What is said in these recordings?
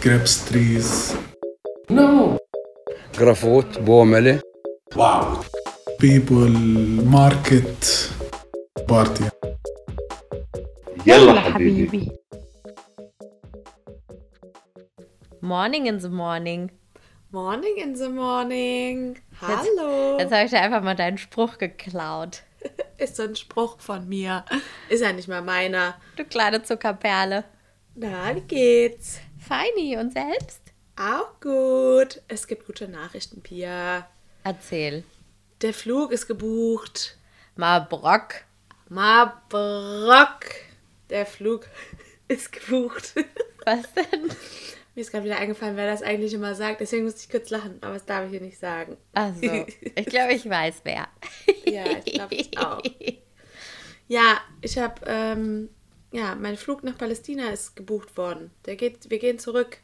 grapes trees. No. جرافوت بومله Wow. People, market, party. يلا حبيبي. Morning in the morning. Morning in the morning. Hallo. Jetzt habe ich dir einfach mal deinen Spruch geklaut. Ist so ein Spruch von mir. Ist ja nicht mal meiner. Du kleine Zuckerperle. Na, wie geht's? Feini und selbst? Auch gut. Es gibt gute Nachrichten, Pia. Erzähl. Der Flug ist gebucht. Marbrock. Marbrock. Der Flug ist gebucht. Was denn? Mir ist gerade wieder eingefallen, wer das eigentlich immer sagt. Deswegen musste ich kurz lachen, aber das darf ich hier nicht sagen. Also, ich glaube, ich weiß wer. Ja, ich glaube ich auch. Ja, ich habe, ähm, ja, mein Flug nach Palästina ist gebucht worden. Der geht, wir gehen zurück.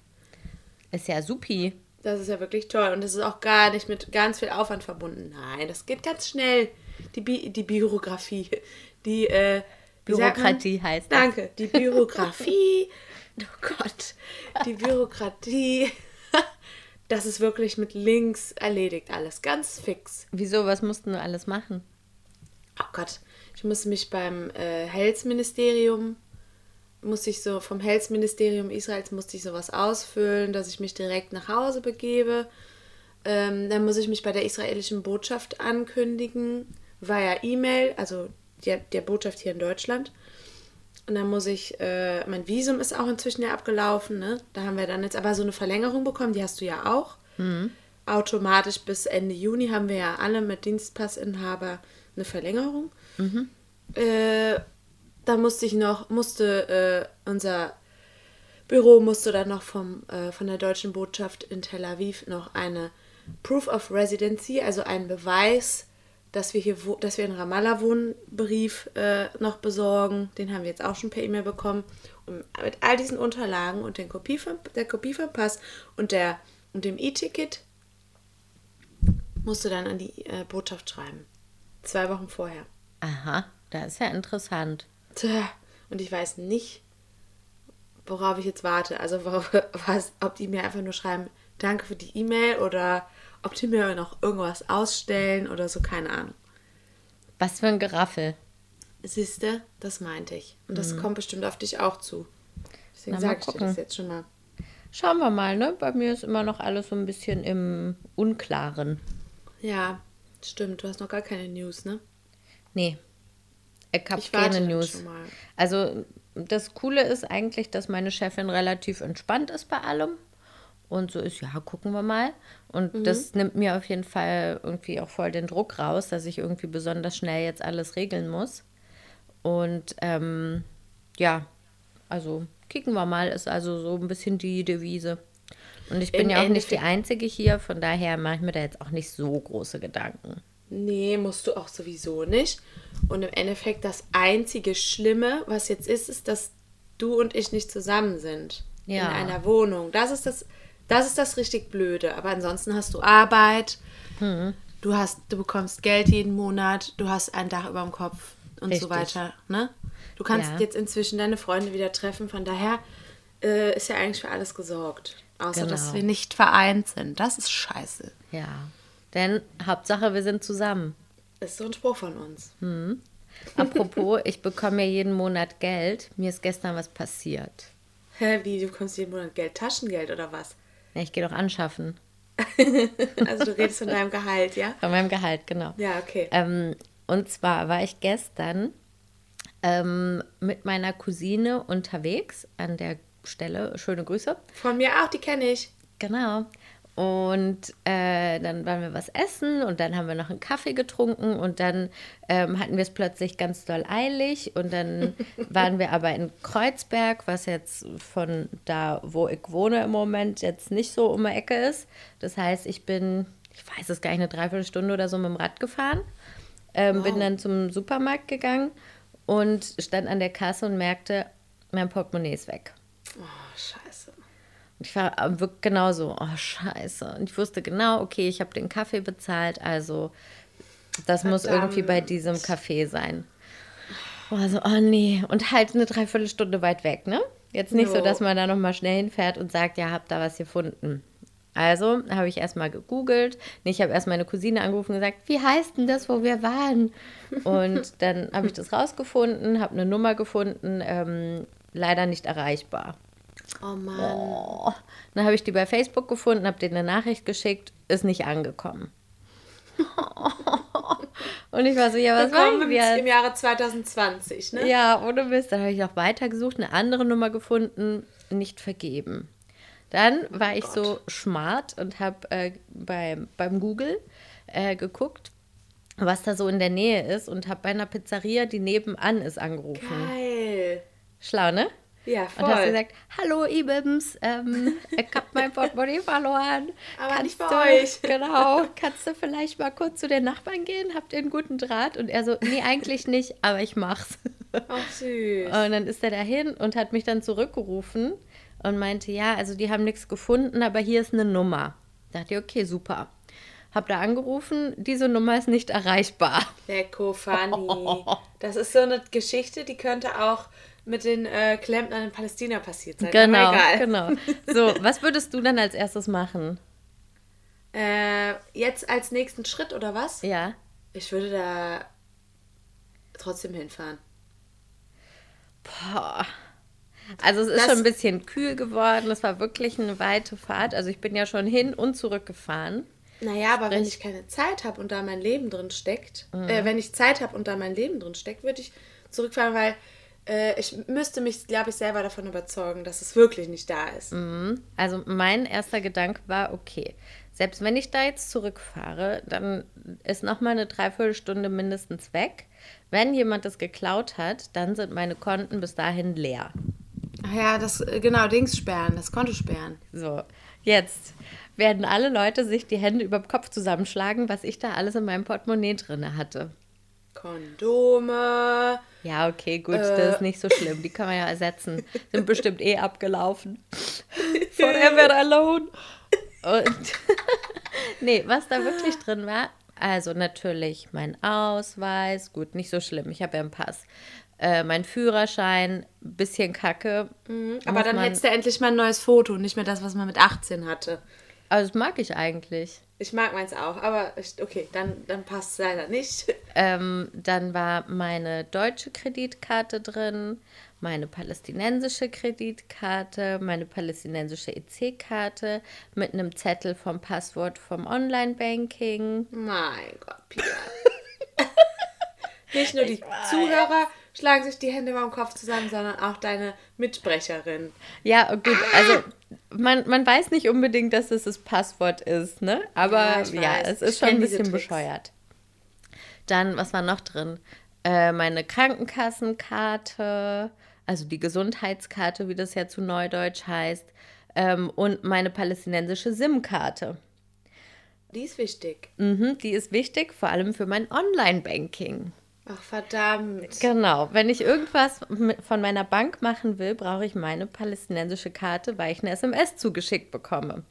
Ist ja supi. Das ist ja wirklich toll. Und das ist auch gar nicht mit ganz viel Aufwand verbunden. Nein, das geht ganz schnell. Die, Bi die Bürokratie. Die, äh, sagt man? Bürokratie heißt das. Danke. Die Bürokratie. oh Gott. Die Bürokratie. Das ist wirklich mit Links erledigt alles. Ganz fix. Wieso, was mussten du alles machen? Oh Gott. Ich musste mich beim äh, Health-Ministerium, musste ich so, vom Health-Ministerium Israels musste ich sowas ausfüllen, dass ich mich direkt nach Hause begebe. Ähm, dann muss ich mich bei der israelischen Botschaft ankündigen, via E-Mail, also der, der Botschaft hier in Deutschland. Und dann muss ich, äh, mein Visum ist auch inzwischen ja abgelaufen, ne? Da haben wir dann jetzt aber so eine Verlängerung bekommen, die hast du ja auch. Automatisch bis Ende Juni haben wir ja alle mit Dienstpassinhaber eine Verlängerung. Äh, da musste ich noch, musste äh, unser Büro musste dann noch vom, äh, von der deutschen Botschaft in Tel Aviv noch eine Proof of Residency, also einen Beweis, dass wir hier, dass wir in Ramallah wohnen, Brief äh, noch besorgen. Den haben wir jetzt auch schon per E-Mail bekommen. Und mit all diesen Unterlagen und den Kopie vom, der Kopie vom Pass und, der, und dem E-Ticket musste dann an die äh, Botschaft schreiben. Zwei Wochen vorher. Aha, das ist ja interessant. Tja, und ich weiß nicht, worauf ich jetzt warte. Also worauf, was, ob die mir einfach nur schreiben, danke für die E-Mail oder ob die mir noch irgendwas ausstellen oder so, keine Ahnung. Was für ein Geraffel. Siehste, das meinte ich. Und das kommt bestimmt auf dich auch zu. Deswegen Mhm. Sage ich dir das jetzt schon mal. Schauen wir mal, ne? Bei mir ist immer noch alles so ein bisschen im Unklaren. Ja, stimmt. Du hast noch gar keine News, ne? Nee. Ich habe Ich warte keine News. schon mal. Also das Coole ist eigentlich, dass meine Chefin relativ entspannt ist bei allem. Und so ist, ja, gucken wir mal. Und Mhm. das nimmt mir auf jeden Fall irgendwie auch voll den Druck raus, dass ich irgendwie besonders schnell jetzt alles regeln muss. Und ähm, ja, also kicken wir mal, ist also so ein bisschen die Devise. Und ich bin Im ja auch nicht die Endeffekt- Einzige hier, von daher mache ich mir da jetzt auch nicht so große Gedanken. Nee, musst du auch sowieso nicht. Und im Endeffekt das einzige Schlimme, was jetzt ist, ist, dass du und ich nicht zusammen sind. Ja. In einer Wohnung. Das ist das, das ist das richtig Blöde. Aber ansonsten hast du Arbeit, Hm. du hast, du bekommst Geld jeden Monat, du hast ein Dach über dem Kopf und so Richtig. weiter. Ne? Du kannst Ja. jetzt inzwischen deine Freunde wieder treffen. Von daher äh, ist ja eigentlich für alles gesorgt. Außer dass Genau. wir nicht vereint sind. Das ist scheiße. Ja. Denn Hauptsache, wir sind zusammen. Ist so ein Spruch von uns. Apropos, ich bekomme ja jeden Monat Geld. Mir ist gestern was passiert. Hä, wie, du bekommst jeden Monat Geld, Taschengeld oder was? Ja, ich gehe doch anschaffen. Also du redest von deinem Gehalt, ja? Von meinem Gehalt, genau. Ja, okay. Ähm, und zwar war ich gestern ähm, mit meiner Cousine unterwegs an der Stelle. Schöne Grüße. Von mir auch, die kenne ich. Genau. Und äh, dann waren wir was essen und dann haben wir noch einen Kaffee getrunken und dann ähm, hatten wir es plötzlich ganz doll eilig und dann waren wir aber in Kreuzberg, was jetzt von da, wo ich wohne im Moment, jetzt nicht so um die Ecke ist. Das heißt, ich bin, ich weiß es gar nicht, eine Dreiviertelstunde oder so mit dem Rad gefahren, ähm, bin dann zum Supermarkt gegangen und stand an der Kasse und merkte, mein Portemonnaie ist weg. Oh, scheiße. Und ich war wirklich genauso, oh scheiße. Und ich wusste genau, okay, ich habe den Kaffee bezahlt, also das muss Verdammt. irgendwie bei diesem Café sein. Oh, so, oh nee. Und halt eine Dreiviertelstunde weit weg, ne? Jetzt nicht so, Jo. dass man da nochmal schnell hinfährt und sagt, ja, hab da was gefunden. Also habe ich erstmal gegoogelt. Nee, ich habe erst meine Cousine angerufen und gesagt, wie heißt denn das, wo wir waren? Und dann habe ich das rausgefunden, habe eine Nummer gefunden, ähm, leider nicht erreichbar. Oh Mann. Oh. Dann habe ich die bei Facebook gefunden, habe denen eine Nachricht geschickt, ist nicht angekommen. Und ich war so, ja, was machen wir jetzt? im Jahre 2020, ne? Ja, ohne Mist. Dann habe ich noch weitergesucht, eine andere Nummer gefunden, nicht vergeben. Dann war ich so smart und habe äh, beim, beim Google äh, geguckt, was da so in der Nähe ist und habe bei einer Pizzeria, die nebenan ist, angerufen. Geil. Schlau, ne? Ja, Und hast voll. gesagt, hallo Ibims, ähm, ich habe mein Portemonnaie verloren. Aber nicht bei du, euch." Genau, kannst du vielleicht mal kurz zu den Nachbarn gehen? Habt ihr einen guten Draht? Und er so, nee, eigentlich nicht, aber ich mach's. Ach, süß. Und dann ist er dahin und hat mich dann zurückgerufen und meinte, ja, also die haben nichts gefunden, aber hier ist eine Nummer. Da dachte ich, okay, super. Hab da angerufen, diese Nummer ist nicht erreichbar. Lecko funny. Das ist so eine Geschichte, die könnte auch mit den äh, Klempnern in Palästina passiert sein. Genau, genau. So, was würdest du dann als erstes machen? Äh, jetzt als nächsten Schritt oder was? Ja. Ich würde da trotzdem hinfahren. Boah. Also es ist Das- schon ein bisschen kühl geworden. Es war wirklich eine weite Fahrt. Also ich bin ja schon hin und zurück gefahren. Naja, aber wenn Sprich- ich keine Zeit habe und da mein Leben drin steckt, Mhm. äh, wenn ich Zeit habe und da mein Leben drin steckt, würde ich zurückfahren, weil äh, ich müsste mich, glaube ich, selber davon überzeugen, dass es wirklich nicht da ist. Also mein erster Gedanke war, okay, selbst wenn ich da jetzt zurückfahre, dann ist noch mal eine Dreiviertelstunde mindestens weg. Wenn jemand das geklaut hat, dann sind meine Konten bis dahin leer. Ach ja, das, äh, genau, Dings sperren, das Konto sperren. So, jetzt werden alle Leute sich die Hände über den Kopf zusammenschlagen, was ich da alles in meinem Portemonnaie drin hatte. Kondome. Ja, okay, gut, das ist nicht so schlimm. Die kann man ja ersetzen. Sind bestimmt eh abgelaufen. Forever alone. Und nee, was da wirklich drin war, also natürlich mein Ausweis, gut, nicht so schlimm. Ich habe ja einen Pass. Äh, mein Führerschein, bisschen kacke. Aber Muss dann man- hättest du endlich mal ein neues Foto, nicht mehr das, was man mit 18 hatte. Also das mag ich eigentlich. Ich mag meins auch, aber ich, okay, dann, dann passt es leider nicht. Ähm, dann war meine deutsche Kreditkarte drin, meine palästinensische Kreditkarte, meine palästinensische EC-Karte mit einem Zettel vom Passwort vom Online-Banking. Mein Gott, Pia. Nicht nur die Zuhörer schlagen sich die Hände über den Kopf zusammen, sondern auch deine Mitbrecherin. Ja, gut, also man, man weiß nicht unbedingt, dass es das Passwort ist, ne? Aber Ja, ja, es ist schon ein bisschen bescheuert. Dann, was war noch drin? Äh, meine Krankenkassenkarte, also die Gesundheitskarte, wie das ja zu Neudeutsch heißt, ähm, und meine palästinensische SIM-Karte. Die ist wichtig. Mhm, die ist wichtig, vor allem für mein Online-Banking. Ach, verdammt. Genau, wenn ich irgendwas von meiner Bank machen will, brauche ich meine palästinensische Karte, weil ich eine SMS zugeschickt bekomme.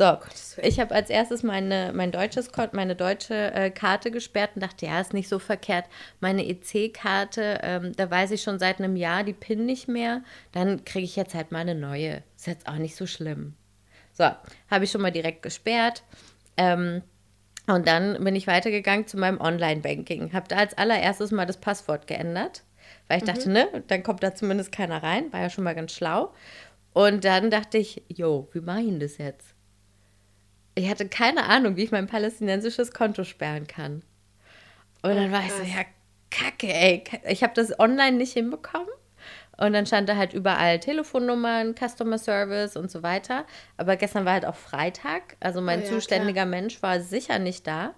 So, Willen. ich habe als erstes meine, mein deutsches meine deutsche äh, Karte gesperrt und dachte, ja, ist nicht so verkehrt. Meine EC-Karte, ähm, da weiß ich schon seit einem Jahr die PIN nicht mehr. Dann kriege ich jetzt halt mal eine neue. Ist jetzt auch nicht so schlimm. So, habe ich schon mal direkt gesperrt. Ähm, und dann bin ich weitergegangen zu meinem Online-Banking. Habe da als allererstes mal das Passwort geändert, weil ich dachte, ne, dann kommt da zumindest keiner rein. War ja schon mal ganz schlau. Und dann dachte ich, jo, wie mache ich denn das jetzt? Ich hatte keine Ahnung, wie ich mein palästinensisches Konto sperren kann. Und dann war ich so, ja, kacke, ey. Ich habe das online nicht hinbekommen. Und dann stand da halt überall Telefonnummern, Customer Service und so weiter. Aber gestern war halt auch Freitag. Also mein Oh ja, zuständiger Mensch war sicher nicht da.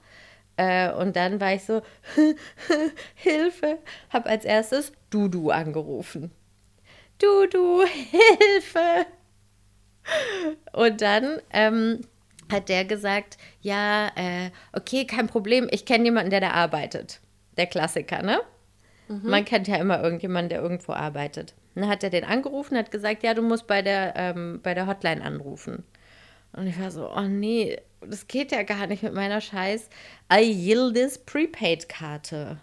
Äh, und dann war ich so, Hilfe, habe als erstes Dudu angerufen. Dudu, Hilfe! Und dann ähm, hat der gesagt, ja, äh, okay, kein Problem, ich kenne jemanden, der da arbeitet. Der Klassiker, ne? Man kennt ja immer irgendjemanden, der irgendwo arbeitet. Dann hat er den angerufen, hat gesagt, ja, du musst bei der, ähm, bei der Hotline anrufen. Und ich war so, oh nee, das geht ja gar nicht mit meiner scheiß I Yildiz Prepaid-Karte.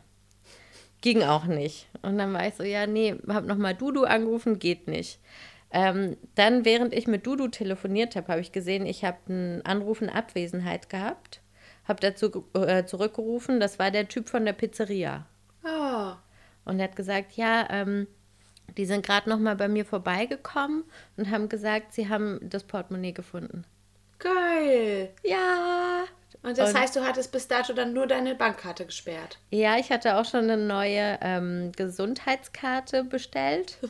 Ging auch nicht. Und dann war ich so, ja, nee, hab nochmal Dudu angerufen, geht nicht. Ähm, dann, während ich mit Dudu telefoniert habe, habe ich gesehen, ich habe einen Anruf in Abwesenheit gehabt. Habe dazu äh, zurückgerufen, das war der Typ von der Pizzeria. Und er hat gesagt, ja, ähm, die sind gerade noch mal bei mir vorbeigekommen und haben gesagt, sie haben das Portemonnaie gefunden. geil. Ja. Und das Und- heißt, du hattest bis dato dann nur deine Bankkarte gesperrt. Ja, ich hatte auch schon eine neue ähm, Gesundheitskarte bestellt.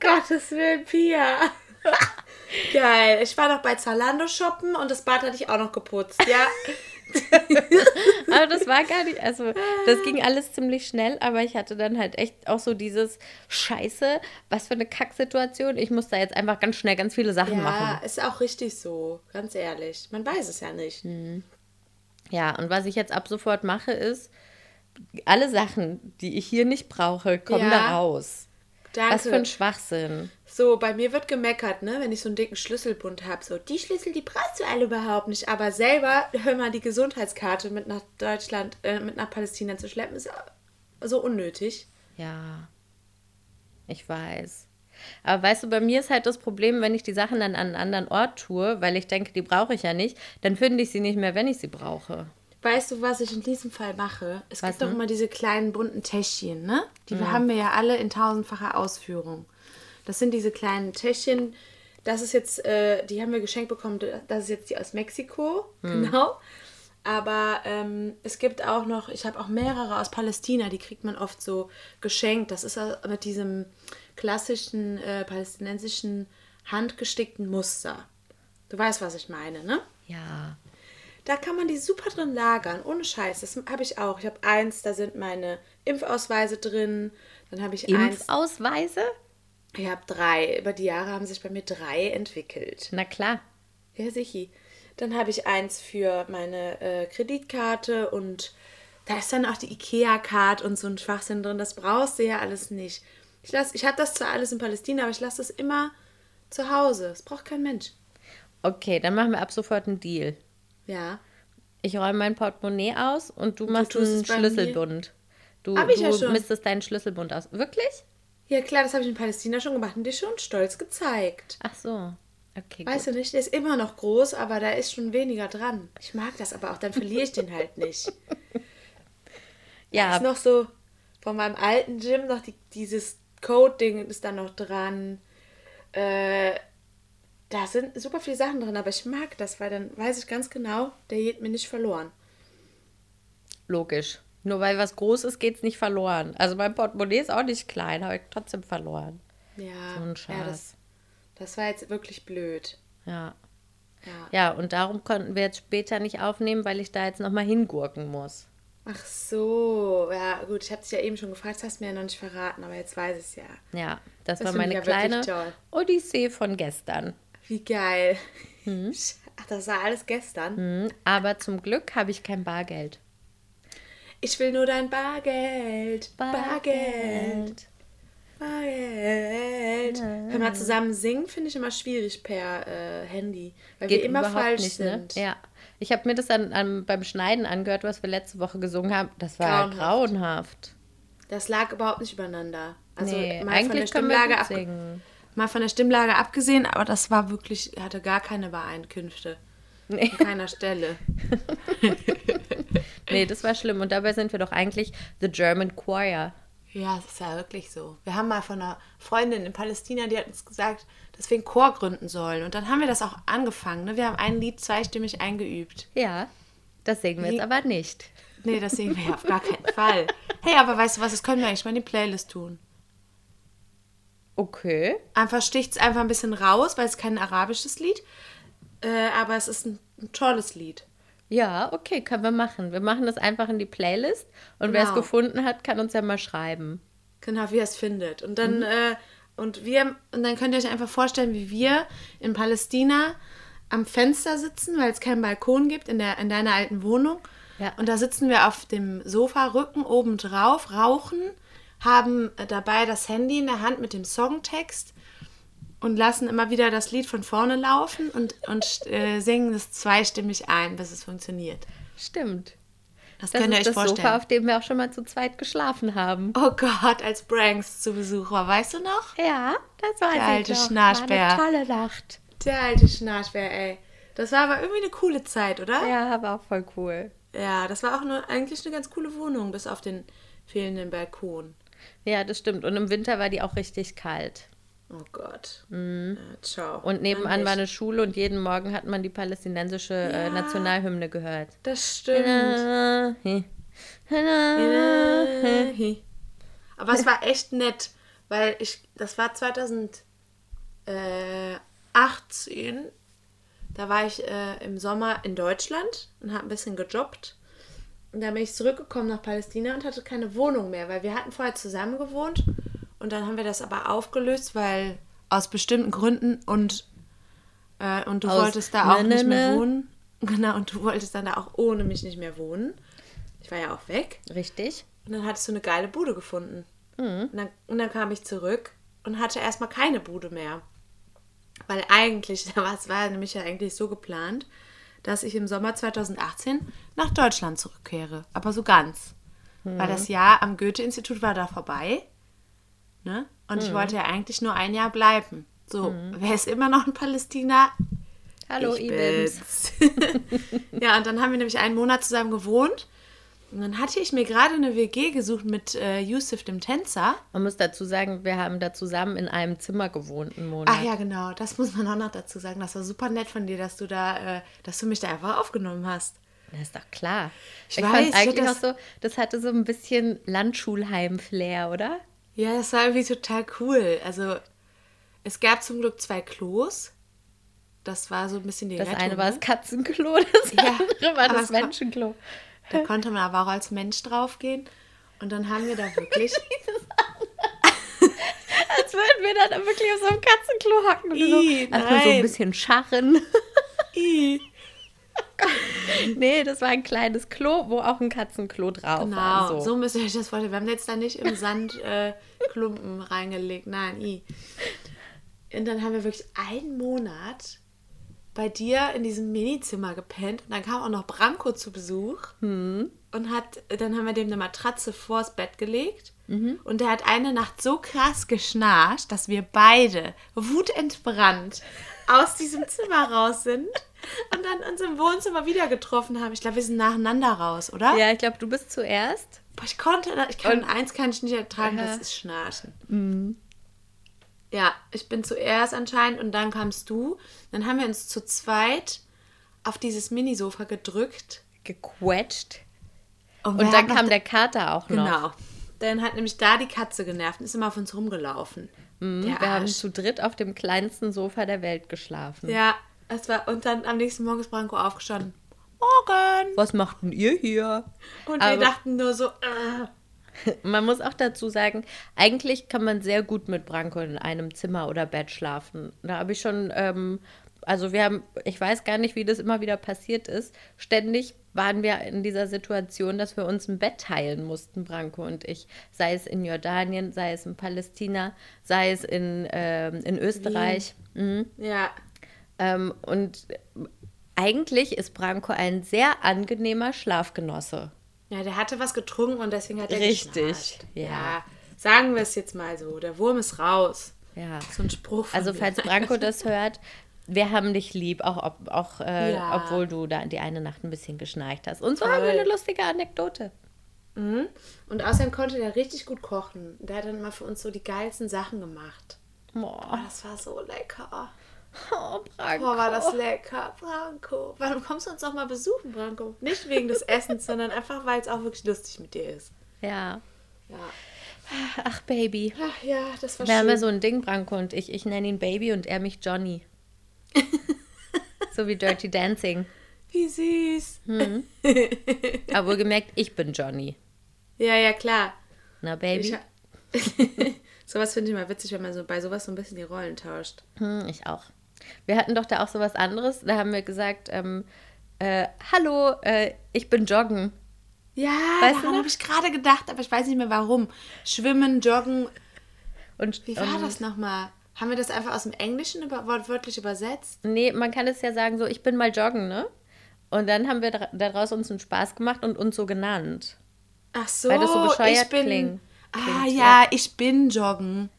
Gottes Willen, Pia. Geil. Ich war noch bei Zalando shoppen und das Bad hatte ich auch noch geputzt, ja. Aber das war gar nicht, also das ging alles ziemlich schnell, aber ich hatte dann halt echt auch so dieses Scheiße, was für eine Kacksituation. Ich muss da jetzt einfach ganz schnell ganz viele Sachen Ja, machen. ist auch richtig so, ganz ehrlich. Man weiß es ja nicht. Ja, und was ich jetzt ab sofort mache, ist, alle Sachen, die ich hier nicht brauche, kommen Ja. da raus. Danke. Was für ein Schwachsinn. So, bei mir wird gemeckert, ne, wenn ich so einen dicken Schlüsselbund habe. So, die Schlüssel, die brauchst du alle überhaupt nicht. Aber selber, hör mal, die Gesundheitskarte mit nach Deutschland, äh, mit nach Palästina zu schleppen, ist so unnötig. Ja, ich weiß. Aber weißt du, bei mir ist halt das Problem, wenn ich die Sachen dann an einen anderen Ort tue, weil ich denke, die brauche ich ja nicht, dann finde ich sie nicht mehr, wenn ich sie brauche. Weißt du, was ich in diesem Fall mache? Es Was gibt doch immer diese kleinen bunten Täschchen, ne? Die haben wir ja alle in tausendfacher Ausführung. Das sind diese kleinen Täschchen. Das ist jetzt, äh, die haben wir geschenkt bekommen. Das ist jetzt die aus Mexiko, genau. Aber ähm, es gibt auch noch, ich habe auch mehrere aus Palästina, die kriegt man oft so geschenkt. Das ist mit diesem klassischen äh, palästinensischen handgestickten Muster. Du weißt, was ich meine, ne? Ja. Da kann man die super drin lagern, ohne Scheiß. Das habe ich auch. Ich habe eins, da sind meine Impfausweise drin. Dann habe ich eins. Impfausweise? Ich habe drei. Über die Jahre haben sich bei mir drei entwickelt. Na klar. Ja, sicher. Dann habe ich eins für meine äh, Kreditkarte und da ist dann auch die IKEA-Card und so ein Schwachsinn drin. Das brauchst du ja alles nicht. Ich, lass- ich habe das zwar alles in Palästina, aber ich lasse das immer zu Hause. Das braucht kein Mensch. Okay, dann machen wir ab sofort einen Deal. Ja. Ich räume mein Portemonnaie aus und du machst es einen Schlüsselbund. Du, Hab ich du ja schon. misstest deinen Schlüsselbund aus. Wirklich? Ja, klar, das habe ich in Palästina schon gemacht und dir schon stolz gezeigt. Ach so. Okay, Weißt gut. du nicht, der ist immer noch groß, aber da ist schon weniger dran. Ich mag das aber auch, dann verliere ich den halt nicht. Da Ja, ist noch so von meinem alten Gym noch die, dieses Code-Ding ist da noch dran. Äh, da sind super viele Sachen drin, aber ich mag das, weil dann weiß ich ganz genau, der geht mir nicht verloren. logisch. Nur weil was groß ist, geht es nicht verloren. Also mein Portemonnaie ist auch nicht klein, habe ich trotzdem verloren. Ja, So ein ja Schatz. das, das war jetzt wirklich blöd. Ja. Ja. Ja, und darum konnten wir jetzt später nicht aufnehmen, weil ich da jetzt nochmal hingurken muss. Ach so, ja gut, ich habe dich ja eben schon gefragt, das hast du mir ja noch nicht verraten, aber jetzt weiß ich es ja. Ja, das, Das war meine ja kleine. Odyssee von gestern. Wie geil. Mhm. Ach, das war alles gestern. Hm, Aber zum Glück habe ich kein Bargeld. Ich will nur dein Bargeld. Bargeld. Bargeld. Wenn wir zusammen singen, finde ich immer schwierig per äh, Handy. Weil Geht wir immer falsch nicht, sind. ne? Ja. Ich habe mir das dann an, beim Schneiden angehört, was wir letzte Woche gesungen haben. Das war Grauenhaft. grauenhaft. Das lag überhaupt nicht übereinander. Also nee, mal von der eigentlich können wir Stimmlage ab, mal von der Stimmlage abgesehen, aber das war wirklich, hatte gar keine Übereinkünfte. Nee. An keiner Stelle. nee, das war schlimm. Und dabei sind wir doch eigentlich The German Choir. Ja, das ist ja wirklich so. Wir haben mal von einer Freundin in Palästina, die hat uns gesagt, dass wir einen Chor gründen sollen. Und dann haben wir das auch angefangen. Ne? Wir haben ein Lied zweistimmig eingeübt. Ja, das singen wir jetzt aber nicht. Nee, das singen wir ja auf gar keinen Fall. Hey, aber weißt du was, das können wir eigentlich mal in die Playlist tun. Okay. Einfach sticht es einfach ein bisschen raus, weil es kein arabisches Lied, äh, aber es ist ein, ein tolles Lied. Ja, okay, können wir machen. Wir machen das einfach in die Playlist und wer es Genau. gefunden hat, kann uns ja mal schreiben. Genau, wie er es findet. Und dann, äh, und wir, und dann könnt ihr euch einfach vorstellen, wie wir in Palästina am Fenster sitzen, weil es keinen Balkon gibt in, der, in deiner alten Wohnung. Ja. Und da sitzen wir auf dem Sofa, Rücken oben drauf, rauchen, haben äh, dabei das Handy in der Hand mit dem Songtext und lassen immer wieder das Lied von vorne laufen und, und äh, singen es zweistimmig ein, bis es funktioniert. Stimmt. Das, Das könnt ihr euch das vorstellen. Sofa, auf dem wir auch schon mal zu zweit geschlafen haben. Oh Gott, als Branks zu Besuch war, weißt du noch? Ja, das war Der alte. Schnarchbär. War eine tolle Nacht. Der alte Schnarchbär, ey. Das war aber irgendwie eine coole Zeit, oder? Ja, war auch voll cool. Ja, das war auch nur, eigentlich eine ganz coole Wohnung, bis auf den fehlenden Balkon. Ja, das stimmt. Und im Winter war die auch richtig kalt. Oh Gott. Ja, ciao. Und nebenan Mann, war eine Schule und jeden Morgen hat man die palästinensische äh, Ja. Nationalhymne gehört. Das stimmt. Aber es war echt nett, weil ich, das war 2018, da war ich äh, im Sommer in Deutschland und habe ein bisschen gejobbt. Und dann bin ich zurückgekommen nach Palästina und hatte keine Wohnung mehr, weil wir hatten vorher zusammen gewohnt und dann haben wir das aber aufgelöst, weil aus bestimmten Gründen und, äh, und du Aus wolltest da auch nicht mehr ne. wohnen. Genau, und du wolltest dann da auch ohne mich nicht mehr wohnen. Ich war ja auch weg. Richtig? Und dann hattest du eine geile Bude gefunden. Mhm. Und, dann, und dann kam ich zurück und hatte erstmal keine Bude mehr. Weil eigentlich, da war nämlich ja eigentlich so geplant, dass ich im Sommer 2018 nach Deutschland zurückkehre. Aber so ganz. Weil Mhm. das Jahr am Goethe-Institut war da vorbei. Ne? Und Mhm. ich wollte ja eigentlich nur ein Jahr bleiben. So, wer ist immer noch in Palästina? Hallo, ich bin's. ja, und dann haben wir nämlich einen Monat zusammen gewohnt. Und dann hatte ich mir gerade eine WG gesucht mit äh, Yusuf, dem Tänzer. Man muss dazu sagen, wir haben da zusammen in einem Zimmer gewohnt einen Monat. Ach ja, genau, das muss man auch noch dazu sagen. Das war super nett von dir, dass du da, äh, dass du mich da einfach aufgenommen hast. Das ist doch klar. Ich Ich, weiß, fand ich eigentlich hab auch so, das hatte so ein bisschen Landschulheim-Flair, oder? Ja, das war irgendwie total cool. Also, es gab zum Glück zwei Klos. Das war so ein bisschen die Das Rettung. eine war das ne? Katzenklo, das Ja, andere war das Menschenklo. Da konnte man aber auch als Mensch draufgehen. Und dann haben wir da wirklich. Als würden wir dann wirklich auf so einem Katzenklo hocken und Ih, so, erstmal so ein bisschen scharren. Ih. nee, das war ein kleines Klo, wo auch ein Katzenklo drauf Genau, war. so. So. müsst ihr euch das vorstellen. Wir haben jetzt da nicht im Sand äh, Klumpen reingelegt. Nein, i. Und dann haben wir wirklich einen Monat bei dir in diesem Minizimmer gepennt. Und dann kam auch noch Branko zu Besuch. Hm. Und hat, dann haben wir dem eine Matratze vors Bett gelegt. Mhm. Und der hat eine Nacht so krass geschnarcht, dass wir beide wutentbrannt aus diesem Zimmer raus sind und dann uns im Wohnzimmer wieder getroffen haben. Ich glaube, wir sind nacheinander raus, oder? Ja, ich glaube, du bist zuerst. Boah, ich konnte, ich kann Und- eins kann ich nicht ertragen, Aha. das ist Schnarchen. Ja, ich bin zuerst anscheinend und dann kamst du. Dann haben wir uns zu zweit auf dieses Minisofa gedrückt. Gequetscht. wer Und dann kam der Kater auch noch. Genau. Dann hat nämlich da die Katze genervt und ist immer auf uns rumgelaufen. Mhm, Wir haben zu dritt auf dem kleinsten Sofa der Welt geschlafen. Ja, es war, und dann am nächsten Morgen ist Branko aufgestanden. Morgen! Was macht denn ihr hier? Und Aber- wir dachten nur so, äh, Man muss auch dazu sagen, eigentlich kann man sehr gut mit Branko in einem Zimmer oder Bett schlafen. Da habe ich schon, ähm, also wir haben, ich weiß gar nicht, wie das immer wieder passiert ist. Ständig waren wir in dieser Situation, dass wir uns ein Bett teilen mussten, Branko und ich. Sei es in Jordanien, sei es in Palästina, sei es in, ähm, in Österreich. Mhm. ja. Ähm, und eigentlich ist Branko ein sehr angenehmer Schlafgenosse. Ja, der hatte was getrunken und deswegen hat er Richtig, ja. ja. Sagen wir es jetzt mal so, der Wurm ist raus. Ja. So ein Spruch von Also mir. falls Branko das hört, wir haben dich lieb, auch, ob, auch äh, Ja. obwohl du da die eine Nacht ein bisschen geschnarcht hast. Und so haben wir Toll. eine lustige Anekdote. Mhm. Und außerdem konnte der richtig gut kochen. Der hat dann immer für uns so die geilsten Sachen gemacht. Oh, Boah, das war so lecker. Oh, Branko. Boah, war das lecker, Branko. Warum kommst du uns auch mal besuchen, Branko? Nicht wegen des Essens, sondern einfach, weil es auch wirklich lustig mit dir ist. Ja. Ja. Ach, Baby. Ach ja, das war Wir haben schön. ja so ein Ding, Branko und ich. Ich nenne ihn Baby und er mich Johnny. so wie Dirty Dancing. Wie süß. Hm. Aber wohlgemerkt, ich bin Johnny. Ja, ja, klar. Na, Baby? Sowas finde ich mal witzig, wenn man so bei sowas so ein bisschen die Rollen tauscht. Hm, ich auch. Wir hatten doch da auch sowas anderes. Da haben wir gesagt, ähm, äh, hallo, äh, ich bin joggen. Ja, Weißt daran habe ich gerade gedacht, aber ich weiß nicht mehr warum. Schwimmen, Joggen. Und, Wie war und, das nochmal? Haben wir das einfach aus dem Englischen über, wortwörtlich übersetzt? Nee, man kann es ja sagen so, ich bin mal joggen, ne? Und dann haben wir daraus uns einen Spaß gemacht und uns so genannt. Ach so, Weil das so bescheuert ich bin. kling- ah klingt, ja, ich bin joggen.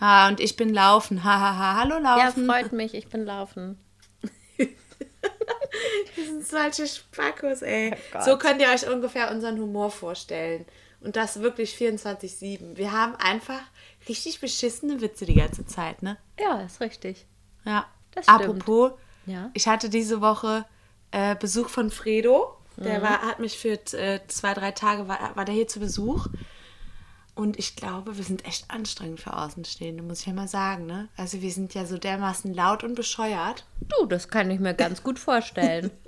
Ah, und ich bin laufen. Ha, ha, ha. Hallo Ja, laufen. freut mich, ich bin laufen. Das sind solche Spackos, ey. Oh so könnt ihr euch ungefähr unseren Humor vorstellen. Und das wirklich 24-7. Wir haben einfach richtig beschissene Witze die ganze Zeit, ne? Ja, ist richtig. Ja. Das stimmt. Apropos, Ja. ich hatte diese Woche äh, Besuch von Fredo. Der Mhm. war, hat mich für äh, zwei, drei Tage, war, war der hier zu Besuch. Und ich glaube, wir sind echt anstrengend für Außenstehende, muss ich ja mal sagen, ne? Also wir sind ja so dermaßen laut und bescheuert. Du, das kann ich mir ganz gut vorstellen.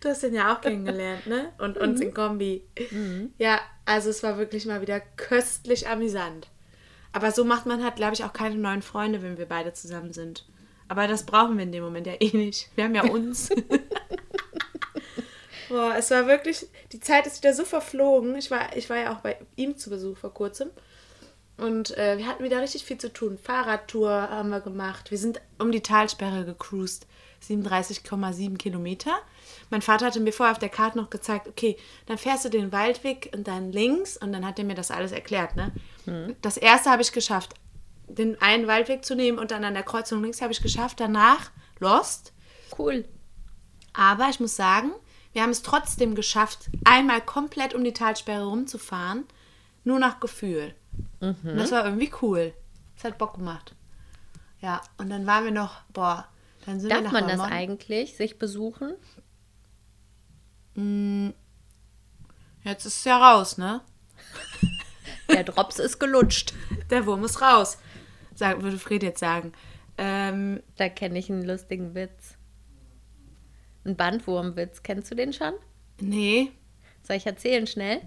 Du hast ihn ja auch kennengelernt, ne? Und uns in Kombi. Ja, also es war wirklich mal wieder köstlich amüsant. Aber so macht man halt, glaube ich, auch keine neuen Freunde, wenn wir beide zusammen sind. Aber das brauchen wir in dem Moment ja eh nicht. Wir haben ja uns. Boah, es war wirklich, die Zeit ist wieder so verflogen. Ich war, ich war ja auch bei ihm zu Besuch vor kurzem. Und äh, wir hatten wieder richtig viel zu tun. Fahrradtour haben wir gemacht. Wir sind um die Talsperre gecruised. 37,7 Kilometer. Mein Vater hatte mir vorher auf der Karte noch gezeigt, okay, dann fährst du den Waldweg und dann links und dann hat er mir das alles erklärt. Ne? Das erste habe ich geschafft, den einen Waldweg zu nehmen und dann an der Kreuzung links habe ich geschafft. Danach Lost. Cool. Aber ich muss sagen, wir haben es trotzdem geschafft, einmal komplett um die Talsperre rumzufahren, nur nach Gefühl. Und das war irgendwie cool. Das hat Bock gemacht. Ja, und dann waren wir noch, boah, dann sind wir Darf nach man das Vermont. eigentlich, sich besuchen? Jetzt ist es ja raus, ne? Der Drops ist gelutscht. Der Wurm ist raus, würde Fred jetzt sagen. Ähm, Da kenne ich einen lustigen Witz. Ein Bandwurmwitz. Kennst du den schon? nee. Soll ich erzählen schnell?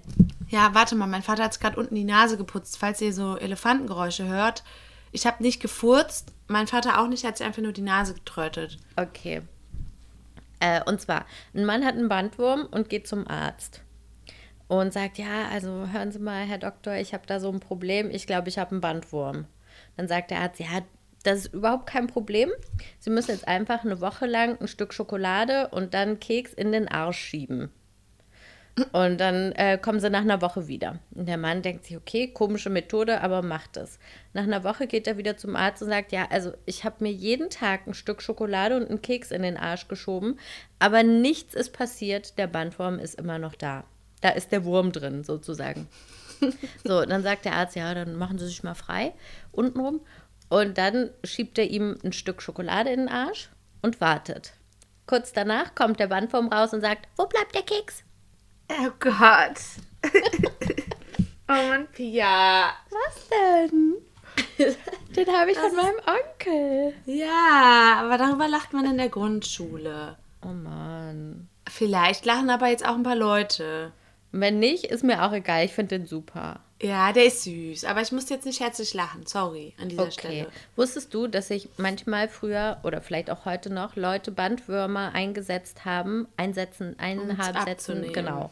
Ja, warte mal, mein Vater hat gerade unten die Nase geputzt, falls ihr so Elefantengeräusche hört. Ich habe nicht gefurzt, mein Vater auch nicht, er hat sich einfach nur die Nase getrötet. Okay. Äh, und zwar, ein Mann hat einen Bandwurm und geht zum Arzt. Und sagt, ja, also hören Sie mal, Herr Doktor, ich habe da so ein Problem. Ich glaube, ich habe einen Bandwurm. Dann sagt der Arzt, ja, das ist überhaupt kein Problem. Sie müssen jetzt einfach eine Woche lang ein Stück Schokolade und dann Keks in den Arsch schieben. Und dann äh, kommen sie nach einer Woche wieder. Und der Mann denkt sich, okay, komische Methode, aber macht es. Nach einer Woche geht er wieder zum Arzt und sagt, ja, also ich habe mir jeden Tag ein Stück Schokolade und einen Keks in den Arsch geschoben, aber nichts ist passiert, der Bandwurm ist immer noch da. Da ist der Wurm drin, sozusagen. So, dann sagt der Arzt, ja, dann machen Sie sich mal frei, untenrum. Und dann schiebt er ihm ein Stück Schokolade in den Arsch und wartet. Kurz danach kommt der Bandwurm raus und sagt, wo bleibt der Keks? Oh Gott. oh Mann, Pia. Was denn? Den habe ich von meinem Onkel. Ja, aber darüber lacht man in der Grundschule. Oh Mann. Vielleicht lachen aber jetzt auch ein paar Leute. Wenn nicht, ist mir auch egal. Ich finde den super. Ja, der ist süß, aber ich muss jetzt nicht herzlich lachen. Sorry an dieser Okay. Stelle. Wusstest du, dass sich manchmal früher oder vielleicht auch heute noch Leute Bandwürmer eingesetzt haben, einsetzen, eineinhalb setzen, abzunehmen. genau.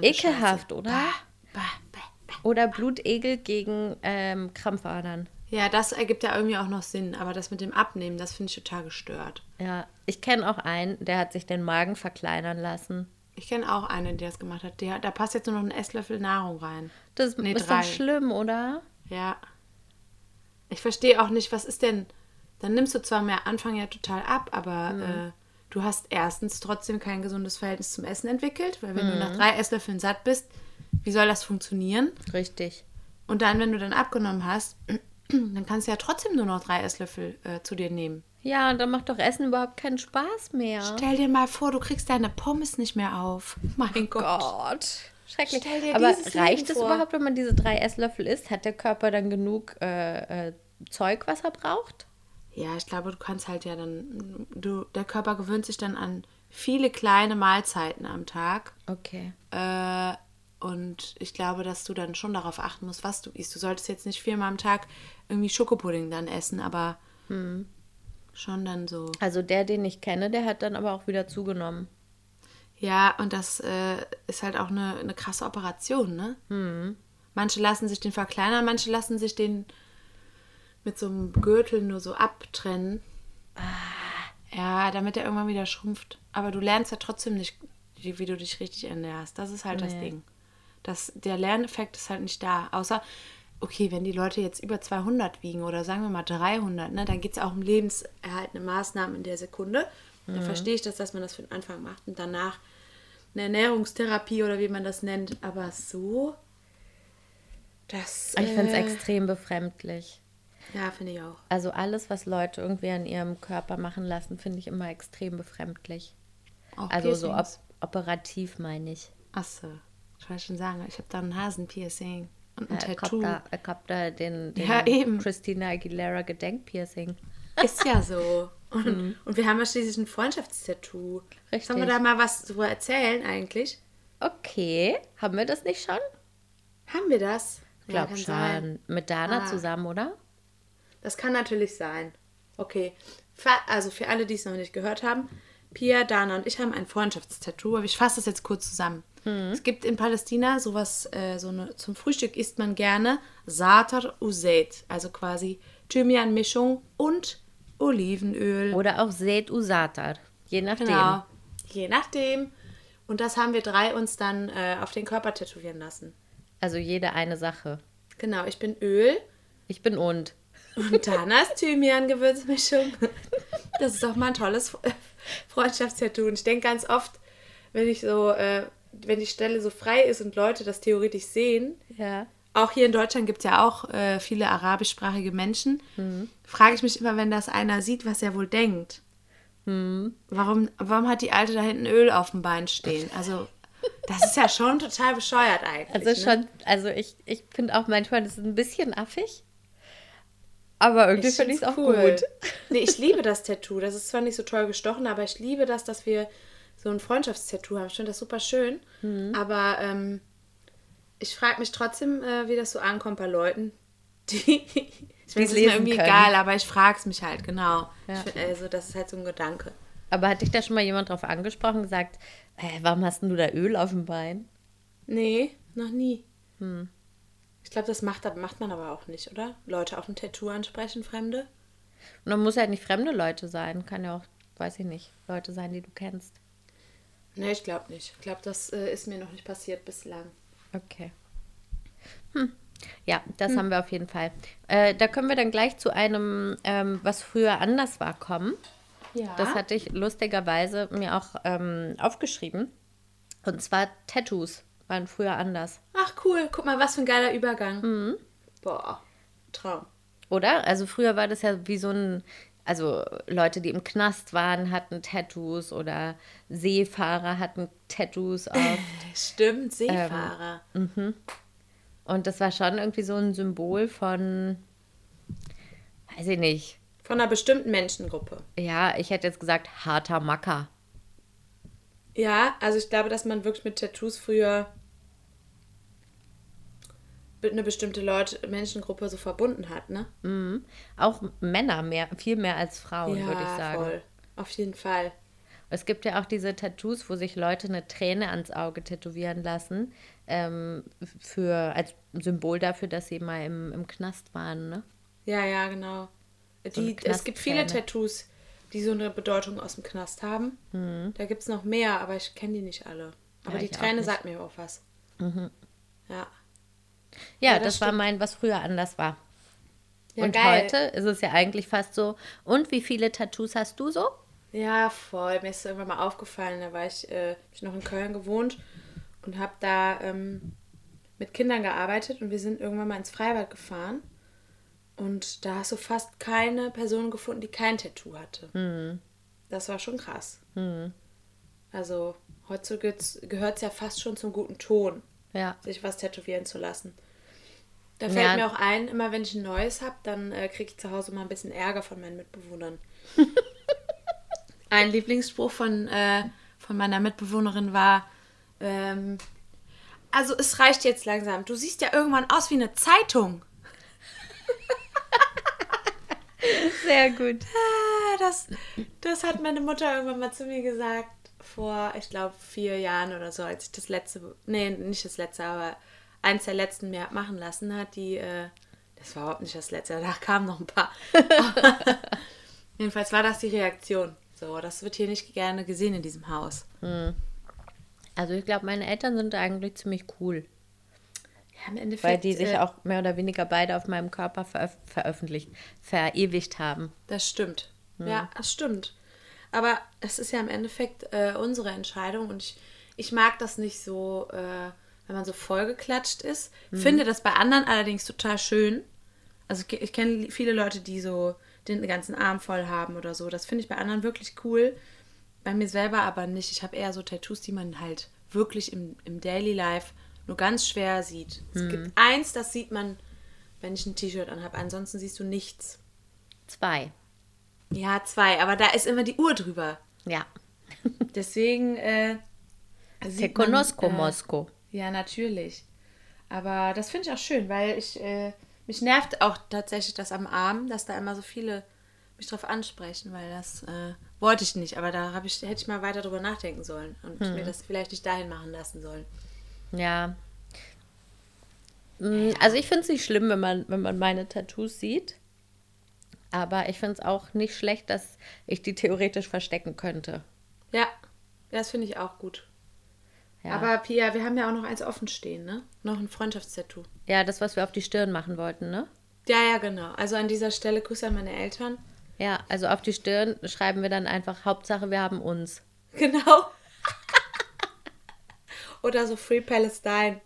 Ekelhaft, oder? Bah, bah, bah. Oder Blutegel gegen ähm, Krampfadern. Ja, das ergibt ja irgendwie auch noch Sinn, aber das mit dem Abnehmen, das finde ich total gestört. Ja, ich kenne auch einen, der hat sich den Magen verkleinern lassen. Ich kenne auch eine, die das gemacht hat. Der, da passt jetzt nur noch ein Esslöffel Nahrung rein. Das Nee, ist drei. doch schlimm, oder? Ja. Ich verstehe auch nicht, was ist denn. Dann nimmst du zwar am Anfang ja total ab, aber Mhm. äh, du hast erstens trotzdem kein gesundes Verhältnis zum Essen entwickelt, weil wenn du Mhm. nach drei Esslöffeln satt bist, wie soll das funktionieren? Richtig. Und dann, wenn du dann abgenommen hast, dann kannst du ja trotzdem nur noch drei Esslöffel äh, zu dir nehmen. Ja, und dann macht doch Essen überhaupt keinen Spaß mehr. Stell dir mal vor, du kriegst deine Pommes nicht mehr auf. Mein Gott. Gott. Schrecklich. Stell dir Aber reicht es überhaupt, wenn man diese drei Esslöffel isst? Hat der Körper dann genug äh, äh, Zeug, was er braucht? Ja, ich glaube, du kannst halt ja dann, du, der Körper gewöhnt sich dann an viele kleine Mahlzeiten am Tag. Okay. Äh, und ich glaube, dass du dann schon darauf achten musst, was du isst. Du solltest jetzt nicht viermal am Tag irgendwie Schokopudding dann essen, aber schon dann so. Also der, den ich kenne, der hat dann aber auch wieder zugenommen. Ja, und das äh, ist halt auch eine, eine krasse Operation, ne? Manche lassen sich den verkleinern, manche lassen sich den mit so einem Gürtel nur so abtrennen. Ja, damit er irgendwann wieder schrumpft. Aber du lernst ja trotzdem nicht, wie, du dich richtig ernährst. Das ist halt das Nee. Ding. Das, der Lerneffekt ist halt nicht da. Außer, okay, wenn die Leute jetzt über 200 wiegen oder sagen wir mal 300, ne, dann geht es auch um lebenserhaltende Maßnahmen in der Sekunde. Dann verstehe ich das, dass man das für den Anfang macht und danach eine Ernährungstherapie oder wie man das nennt. Aber so, das. Ich finde es äh, extrem befremdlich. Ja, finde ich auch. Also alles, was Leute irgendwie an ihrem Körper machen lassen, finde ich immer extrem befremdlich. Auch Also so op Piercings. operativ meine ich. Achso, ich wollte schon sagen, ich habe da ein Hasenpiercing und ein Ja, Ich Tattoo. habe da, hab da den, den Ja, eben. Christina Aguilera Gedenkpiercing. Ist ja so. Und, und wir haben ja schließlich ein Freundschaftstattoo. Richtig. Sollen wir da mal was so erzählen eigentlich? Okay, haben wir das nicht schon? Haben wir das? Ich glaube kann schon. sein. Mit Dana Ah. zusammen, oder? Das kann natürlich sein. Okay. Also für alle, die es noch nicht gehört haben, Pia, Dana und ich haben ein Freundschaftstattoo, aber ich fasse das jetzt kurz zusammen. Es gibt in Palästina sowas, äh, so eine, zum Frühstück isst man gerne Satar Uzet, also quasi Thymian-Mischung und Olivenöl. Oder auch Seyd Usatar. Je nachdem. Genau. Je nachdem. Und das haben wir drei uns dann äh, auf den Körper tätowieren lassen. Also jede eine Sache. Genau, ich bin Öl Ich bin und. und Dana ist Thymian-Gewürzmischung. Das ist auch mal ein tolles Freundschaftstattoo. Und ich denke ganz oft, wenn ich so, äh, wenn die Stelle so frei ist und Leute das theoretisch sehen, Ja. auch hier in Deutschland gibt es ja auch äh, viele arabischsprachige Menschen, frage ich mich immer, wenn das einer sieht, was er wohl denkt. Warum, warum hat die Alte da hinten Öl auf dem Bein stehen? Also, das ist ja schon total bescheuert eigentlich. Also ne? schon, also ich, ich finde auch manchmal, das ist ein bisschen affig. Aber irgendwie finde ich es auch find's cool. gut. Nee, ich liebe das Tattoo. Das ist zwar nicht so toll gestochen, aber ich liebe das, dass wir so ein Freundschaftstattoo haben. Ich finde das super schön. Mhm. Aber ähm, ich frage mich trotzdem, äh, wie das so ankommt bei Leuten, die. ich meine, es ist mir irgendwie können. egal, aber ich frage es mich halt, genau. Ja. Find, also, das ist halt so ein Gedanke. Aber hat dich da schon mal jemand drauf angesprochen, gesagt, äh, warum hast denn du da Öl auf dem Bein? Nee, noch nie. Hm. Ich glaube, das macht, macht man aber auch nicht, oder? Leute auf ein Tattoo ansprechen, Fremde? Und dann muss halt nicht fremde Leute sein. Kann ja auch, weiß ich nicht, Leute sein, die du kennst. Nee, ich glaube nicht. Ich glaube, das äh, ist mir noch nicht passiert bislang. Okay. Hm. Ja, das Hm. haben wir auf jeden Fall. Äh, da können wir dann gleich zu einem, ähm, was früher anders war, kommen. Ja. Das hatte ich lustigerweise mir auch ähm, aufgeschrieben. Und zwar Tattoos waren früher anders. Ach cool, guck mal, was für ein geiler Übergang. Mhm. Boah, Traum. Oder? Also früher war das ja wie so ein, also Leute, die im Knast waren, hatten Tattoos oder Seefahrer hatten Tattoos auf. Stimmt, Seefahrer. Und das war schon irgendwie so ein Symbol von, weiß ich nicht. Von einer bestimmten Menschengruppe. Ja, ich hätte jetzt gesagt harter Macker. Ja, also ich glaube, dass man wirklich mit Tattoos früher eine bestimmte Leute, Menschengruppe so verbunden hat, ne? Auch Männer mehr, viel mehr als Frauen, würde ich sagen. voll. Auf jeden Fall. Es gibt ja auch diese Tattoos, wo sich Leute eine Träne ans Auge tätowieren lassen, ähm, für, als Symbol dafür, dass sie mal im, im Knast waren. Ne? Ja, ja, genau. Die, eine es gibt viele. Tattoos, die so eine Bedeutung aus dem Knast haben. Da gibt es noch mehr, aber ich kenne die nicht alle. Aber Ja, die Träne sagt mir auch was. Ja. Ja, Ja, das, das war mein, was früher anders war. Ja, Und geil. heute ist es ja eigentlich fast so. Und wie viele Tattoos hast du so? Ja, voll. Mir ist irgendwann mal aufgefallen, da war ich, äh, ich noch in Köln gewohnt und habe da ähm, mit Kindern gearbeitet und wir sind irgendwann mal ins Freibad gefahren. Und da hast du fast keine Person gefunden, die kein Tattoo hatte. Das war schon krass. Also heutzutage gehört es ja fast schon zum guten Ton, Ja. sich was tätowieren zu lassen. Da Ja. fällt mir auch ein, immer wenn ich ein neues habe, dann äh, kriege ich zu Hause mal ein bisschen Ärger von meinen Mitbewohnern. ein Lieblingsspruch von, äh, von meiner Mitbewohnerin war, ähm, also es reicht jetzt langsam. Du siehst ja irgendwann aus wie eine Zeitung. Sehr gut. Ah, Das, das hat meine Mutter irgendwann mal zu mir gesagt, vor, ich glaube, vier Jahren oder so, als ich das letzte, nee, nicht das letzte, aber eins der letzten mir hab machen lassen hat, die, äh, das war überhaupt nicht das letzte, danach kamen noch ein paar. Jedenfalls war das die Reaktion. So, das wird hier nicht gerne gesehen in diesem Haus. Also ich glaube, meine Eltern sind da eigentlich ziemlich cool, Ja, im Endeffekt. weil die sich äh, auch mehr oder weniger beide auf meinem Körper veröf veröffentlicht, verewigt haben. Das stimmt. Ja, das stimmt. Aber es ist ja im Endeffekt äh, unsere Entscheidung und ich, ich mag das nicht so, äh, wenn man so vollgeklatscht ist. Finde das bei anderen allerdings total schön. Also ich, ich kenne viele Leute, die so den ganzen Arm voll haben oder so. Das finde ich bei anderen wirklich cool. Bei mir selber aber nicht. Ich habe eher so Tattoos, die man halt wirklich im, im Daily Life nur ganz schwer sieht. Es gibt eins, das sieht man, wenn ich ein T-Shirt anhabe. Ansonsten siehst du nichts. Zwei. Ja, zwei, aber da ist immer die Uhr drüber. Ja. Deswegen äh, Te man, äh, Mosco. Ja, natürlich. Aber das finde ich auch schön, weil ich äh, mich nervt auch tatsächlich das am Arm, dass da immer so viele mich drauf ansprechen, weil das äh, wollte ich nicht. Aber da ich hätte ich mal weiter drüber nachdenken sollen und mir das vielleicht nicht dahin machen lassen sollen. Ja. Mm, Also ich finde es nicht schlimm, wenn man, wenn man meine Tattoos sieht. Aber ich finde es auch nicht schlecht, dass ich die theoretisch verstecken könnte. Ja das finde ich auch gut. Ja. Aber Pia, wir haben ja auch noch eins offen stehen, ne? Noch ein Freundschaftstattoo. Ja, das, was wir auf die Stirn machen wollten, ne? Ja, ja, genau. Also an dieser Stelle Grüße an meine Eltern. Ja, also auf die Stirn schreiben wir dann einfach Hauptsache, wir haben uns. Genau. Oder so Free Palestine.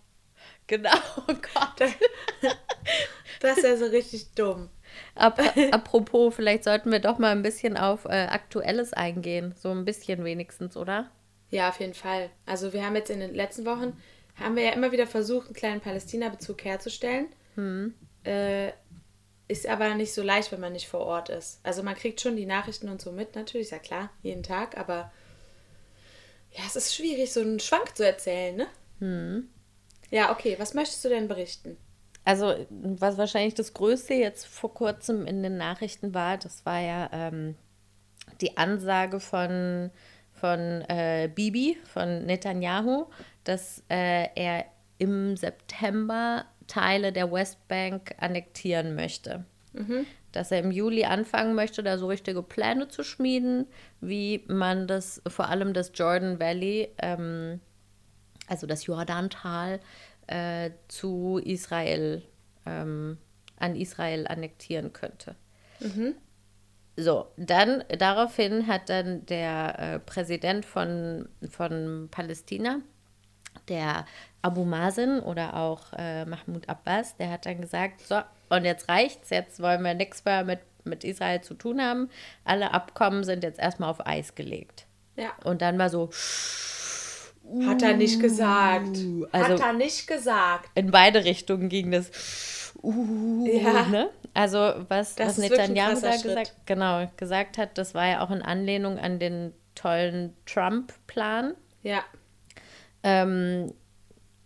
Genau, oh Gott. Das ist ja so richtig dumm. Ap apropos, vielleicht sollten wir doch mal ein bisschen auf äh, Aktuelles eingehen. So ein bisschen wenigstens, oder? Ja, auf jeden Fall. Also wir haben jetzt in den letzten Wochen, haben wir ja immer wieder versucht, einen kleinen Palästina-Bezug herzustellen. Äh, ist aber nicht so leicht, wenn man nicht vor Ort ist. Also man kriegt schon die Nachrichten und so mit, natürlich, ist ja klar, jeden Tag, aber ja, es ist schwierig, so einen Schwank zu erzählen, ne? Ja, okay, was möchtest du denn berichten? Also, was wahrscheinlich das Größte jetzt vor kurzem in den Nachrichten war, das war ja ähm, die Ansage von, von äh, Bibi, von Netanyahu, dass äh, er im September Teile der Westbank annektieren möchte. Dass er im Juli anfangen möchte, da so richtige Pläne zu schmieden, wie man das, vor allem das Jordan Valley, ähm, also das Jordantal, äh, zu Israel, ähm, an Israel annektieren könnte. So, dann daraufhin hat dann der äh, Präsident von, von Palästina, der Abu Mazen oder auch äh, Mahmoud Abbas, der hat dann gesagt, so, und jetzt reicht's, jetzt wollen wir nichts mehr mit, mit Israel zu tun haben. Alle Abkommen sind jetzt erstmal auf Eis gelegt. Ja. Und dann war so, Hat er nicht gesagt. also- Hat er nicht gesagt. in beide Richtungen ging das. Uh, Ja. ne? Also was, Das was Netanyahu da gesagt, genau, gesagt hat, das war ja auch in Anlehnung an den tollen Trump-Plan. Ja. Ähm,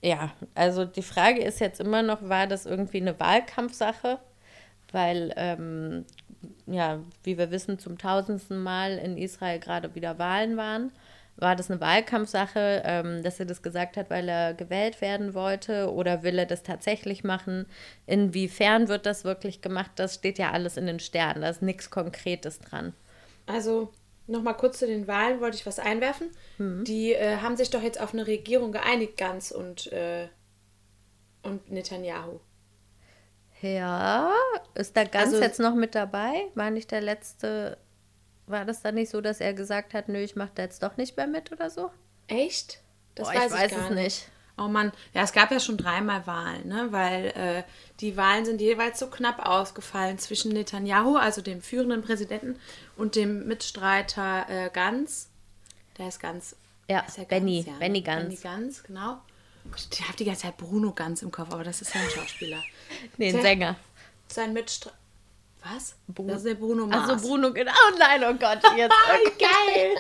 ja, also die Frage ist jetzt immer noch, war das irgendwie eine Wahlkampfsache? Weil, ähm, ja, wie wir wissen, zum tausendsten Mal in Israel gerade wieder Wahlen waren. War das eine Wahlkampfsache, ähm, dass er das gesagt hat, weil er gewählt werden wollte? Oder will er das tatsächlich machen? Inwiefern wird das wirklich gemacht? Das steht ja alles in den Sternen. Da ist nichts Konkretes dran. Also nochmal kurz zu den Wahlen wollte ich was einwerfen. Die äh, haben sich doch jetzt auf eine Regierung geeinigt, Ganz und, äh, und Netanyahu. Ja, ist da ganz Also- jetzt noch mit dabei? War nicht der letzte, war das dann nicht so, dass er gesagt hat, nö, ich mache da jetzt doch nicht mehr mit oder so? Echt? Das Boah, ich weiß es nicht. Oh Mann, ja, es gab ja schon dreimal Wahlen, ne? weil äh, die Wahlen sind jeweils so knapp ausgefallen zwischen Netanyahu, also dem führenden Präsidenten, und dem Mitstreiter äh, Ganz. Der ist Ganz. Ja, ist ja Benny, ne? Benny Ganz. Benny Ganz, genau. Ich habe die ganze Zeit Bruno Ganz im Kopf, aber das ist ja ein Schauspieler. Nee, ein Sänger. Sein Mitstreiter. Was? Bruno- Das ist der Bruno Mars. Also Bruno, genau, oh nein, oh Gott, jetzt. Wie geil!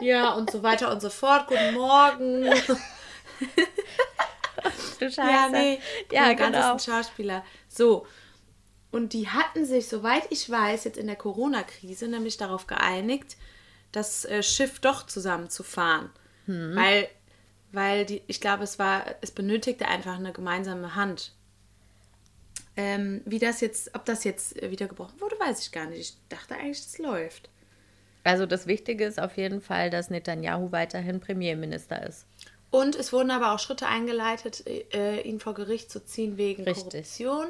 ja, und so weiter und so fort. Guten Morgen. Du Scheiße. Ja, nee. Ja, Bruno Ganz genau. ist ein Schauspieler. So. Und die hatten sich, soweit ich weiß, jetzt in der Corona-Krise nämlich darauf geeinigt, das äh, Schiff doch zusammenzufahren. Hm. Weil, weil die, ich glaube, es war, es benötigte einfach eine gemeinsame Hand. Ähm, wie das jetzt, ob das jetzt äh, wieder gebrochen wurde, weiß ich gar nicht. Ich dachte eigentlich, das läuft. Also das Wichtige ist auf jeden Fall, dass Netanyahu weiterhin Premierminister ist. Und es wurden aber auch Schritte eingeleitet, äh, ihn vor Gericht zu ziehen wegen Richtig. Korruption.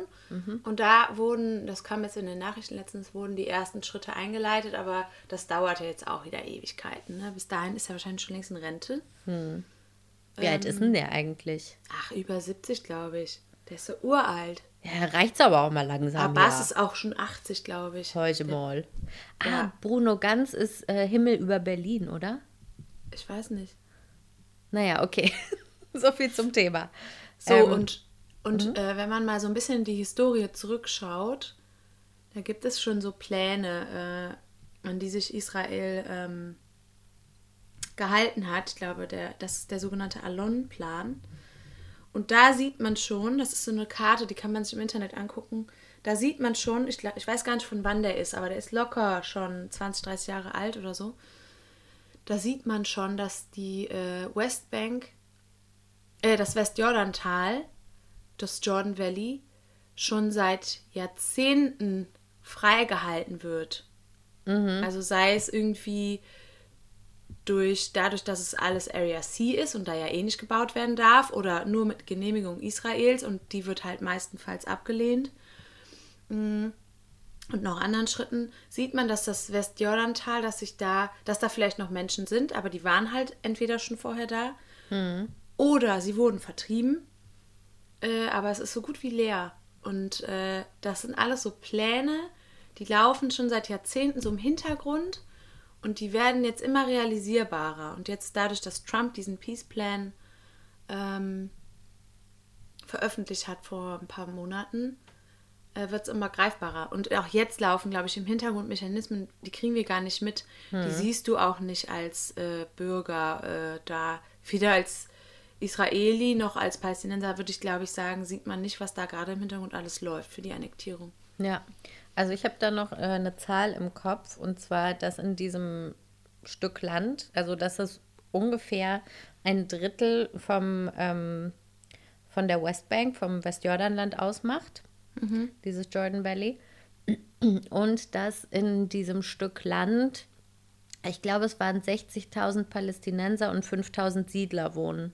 Und da wurden, das kam jetzt in den Nachrichten letztens, wurden die ersten Schritte eingeleitet, aber das dauerte jetzt auch wieder Ewigkeiten. Ne? Bis dahin ist er wahrscheinlich schon längst in Rente. Wie alt ist denn der eigentlich? Ach, über 70, glaube ich. Der ist so uralt. Ja, reicht's aber auch mal langsam. Abbas ja. ist auch schon 80, glaube ich. Heute mal. Ah, Ja. Bruno Ganz ist äh, Himmel über Berlin, oder? Ich weiß nicht. Naja, okay. so viel zum Thema. So, Ähm, und, und äh, wenn man mal so ein bisschen in die Historie zurückschaut, da gibt es schon so Pläne, äh, an die sich Israel ähm, gehalten hat. Ich glaube, der, das ist der sogenannte Alon-Plan. Und da sieht man schon, das ist so eine Karte, die kann man sich im Internet angucken. Da sieht man schon, ich, ich weiß gar nicht, von wann der ist, aber der ist locker schon 20, 30 Jahre alt oder so. Da sieht man schon, dass die äh, Westbank äh, das Westjordantal, das Jordan Valley, schon seit Jahrzehnten freigehalten wird. Also sei es irgendwie durch, dadurch, dass es alles Area C ist und da ja eh nicht gebaut werden darf oder nur mit Genehmigung Israels und die wird halt meistenfalls abgelehnt. Mm. Und noch anderen Schritten sieht man, dass das Westjordantal, dass sich da, dass da vielleicht noch Menschen sind, aber die waren halt entweder schon vorher da oder sie wurden vertrieben, äh, aber es ist so gut wie leer. Und äh, das sind alles so Pläne, die laufen schon seit Jahrzehnten so im Hintergrund und die werden jetzt immer realisierbarer. Und jetzt dadurch, dass Trump diesen Peace Plan ähm, veröffentlicht hat vor ein paar Monaten, äh, wird es immer greifbarer. Und auch jetzt laufen, glaube ich, im Hintergrund Mechanismen, die kriegen wir gar nicht mit. Die siehst du auch nicht als äh, Bürger äh, da. Weder als Israeli noch als Palästinenser, würde ich, glaube ich, sagen, sieht man nicht, was da gerade im Hintergrund alles läuft für die Annektierung. Ja, also ich habe da noch äh, eine Zahl im Kopf und zwar, dass in diesem Stück Land, also dass es ungefähr ein Drittel vom, ähm, von der Westbank, vom Westjordanland ausmacht, dieses Jordan Valley. Und dass in diesem Stück Land, ich glaube, es waren 60.000 Palästinenser und 5.000 Siedler wohnen.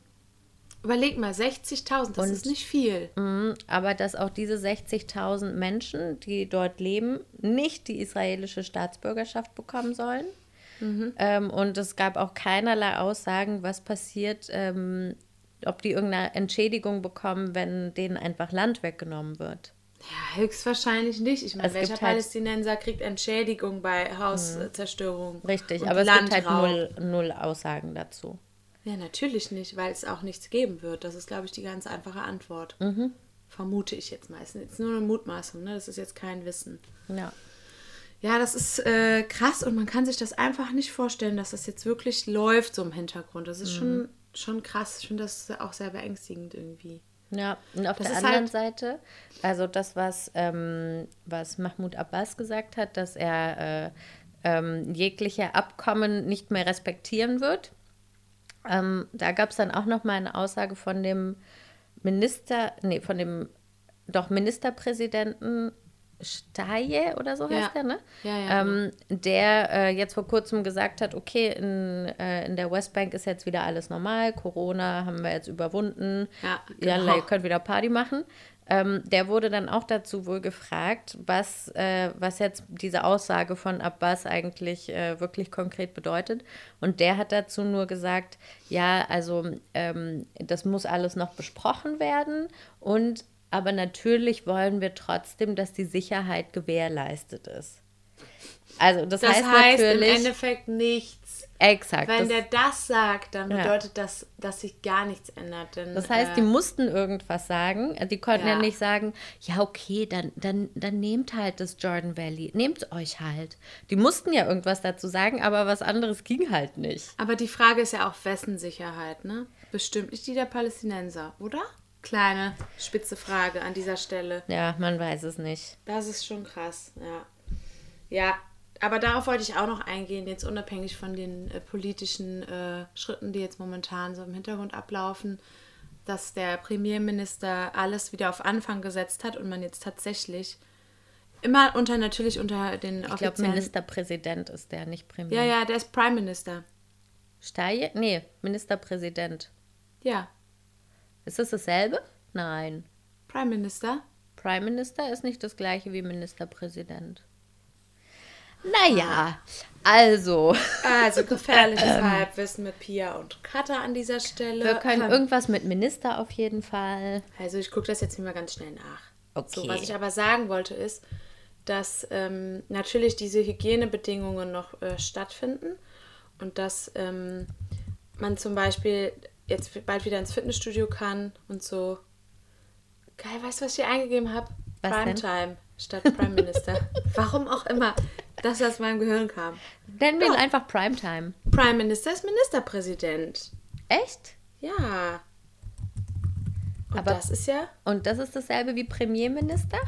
Überleg mal, 60.000, das Und- ist nicht viel. Mhm, Aber dass auch diese 60.000 Menschen, die dort leben, nicht die israelische Staatsbürgerschaft bekommen sollen. Ähm, und es gab auch keinerlei Aussagen, was passiert, ähm, ob die irgendeine Entschädigung bekommen, wenn denen einfach Land weggenommen wird. Ja, höchstwahrscheinlich nicht. Ich meine, Es welcher halt- Palästinenser kriegt Entschädigung bei Hauszerstörung? Richtig, aber es gibt halt Landraub? null, null Aussagen dazu. Ja, natürlich nicht, weil es auch nichts geben wird. Das ist, glaube ich, die ganz einfache Antwort. Mhm. Vermute ich jetzt meistens. Jetzt nur eine Mutmaßung, ne? Das ist jetzt kein Wissen. Ja. Ja, das ist äh, krass und man kann sich das einfach nicht vorstellen, dass das jetzt wirklich läuft so im Hintergrund. Das ist Mhm. schon, schon krass. Ich finde das auch sehr beängstigend irgendwie. Ja, und auf Das der anderen halt- Seite, also das, was, ähm, was Mahmoud Abbas gesagt hat, dass er äh, ähm, jegliche Abkommen nicht mehr respektieren wird. Ähm, da gab es dann auch noch mal eine Aussage von dem Minister, nee, von dem doch Ministerpräsidenten Staje oder so heißt Ja. der, ne? Ja, ja, Ähm, der äh, jetzt vor kurzem gesagt hat, okay, in, äh, in der Westbank ist jetzt wieder alles normal, Corona haben wir jetzt überwunden, ja, genau. ihr könnt wieder Party machen. Ähm, der wurde dann auch dazu wohl gefragt, was, äh, was jetzt diese Aussage von Abbas eigentlich äh, wirklich konkret bedeutet. Und der hat dazu nur gesagt, ja, also ähm, das muss alles noch besprochen werden und aber natürlich wollen wir trotzdem, dass die Sicherheit gewährleistet ist. Also das, Das heißt, heißt, im natürlich Endeffekt nichts. Exakt. Wenn der das sagt, dann Ja. bedeutet das, dass sich gar nichts ändert. Denn, Das heißt, äh, die mussten irgendwas sagen. Die konnten ja, Ja. nicht sagen, ja, okay, dann, dann, dann nehmt halt das Jordan Valley. Nehmt euch halt. Die mussten ja irgendwas dazu sagen, aber was anderes ging halt nicht. Aber die Frage ist ja auch, wessen Sicherheit, ne? Bestimmt nicht die der Palästinenser, oder? Kleine, spitze Frage an dieser Stelle. Ja, man weiß es nicht. Das ist schon krass, ja. Ja, aber darauf wollte ich auch noch eingehen, jetzt unabhängig von den äh, politischen äh, Schritten, die jetzt momentan so im Hintergrund ablaufen, dass der Premierminister alles wieder auf Anfang gesetzt hat und man jetzt tatsächlich Immer unter natürlich unter den Ich glaube. Ministerpräsident ist der, nicht Premier. ja, ja, der ist Prime Minister. Steyer? Nee, Ministerpräsident. Ja, Ist das dasselbe? Nein. Prime Minister. Prime Minister ist nicht das gleiche wie Ministerpräsident. Naja, also, Also gefährliches Halbwissen mit Pia und Katha an dieser Stelle. wir können Ähm, irgendwas mit Minister auf jeden Fall. Also ich gucke das jetzt mal ganz schnell nach. Okay. So, was ich aber sagen wollte ist, dass ähm, natürlich diese Hygienebedingungen noch äh, stattfinden und dass ähm, man zum Beispiel jetzt bald wieder ins Fitnessstudio kann und so. Geil, weißt du, was ich hier eingegeben habe? Primetime statt Prime Minister. Warum auch immer, dass das aus meinem Gehirn kam. Nennen wir ihn einfach Primetime. Prime Minister ist Ministerpräsident. Echt? Ja. Und Aber- das ist ja. Und das ist dasselbe wie Premierminister?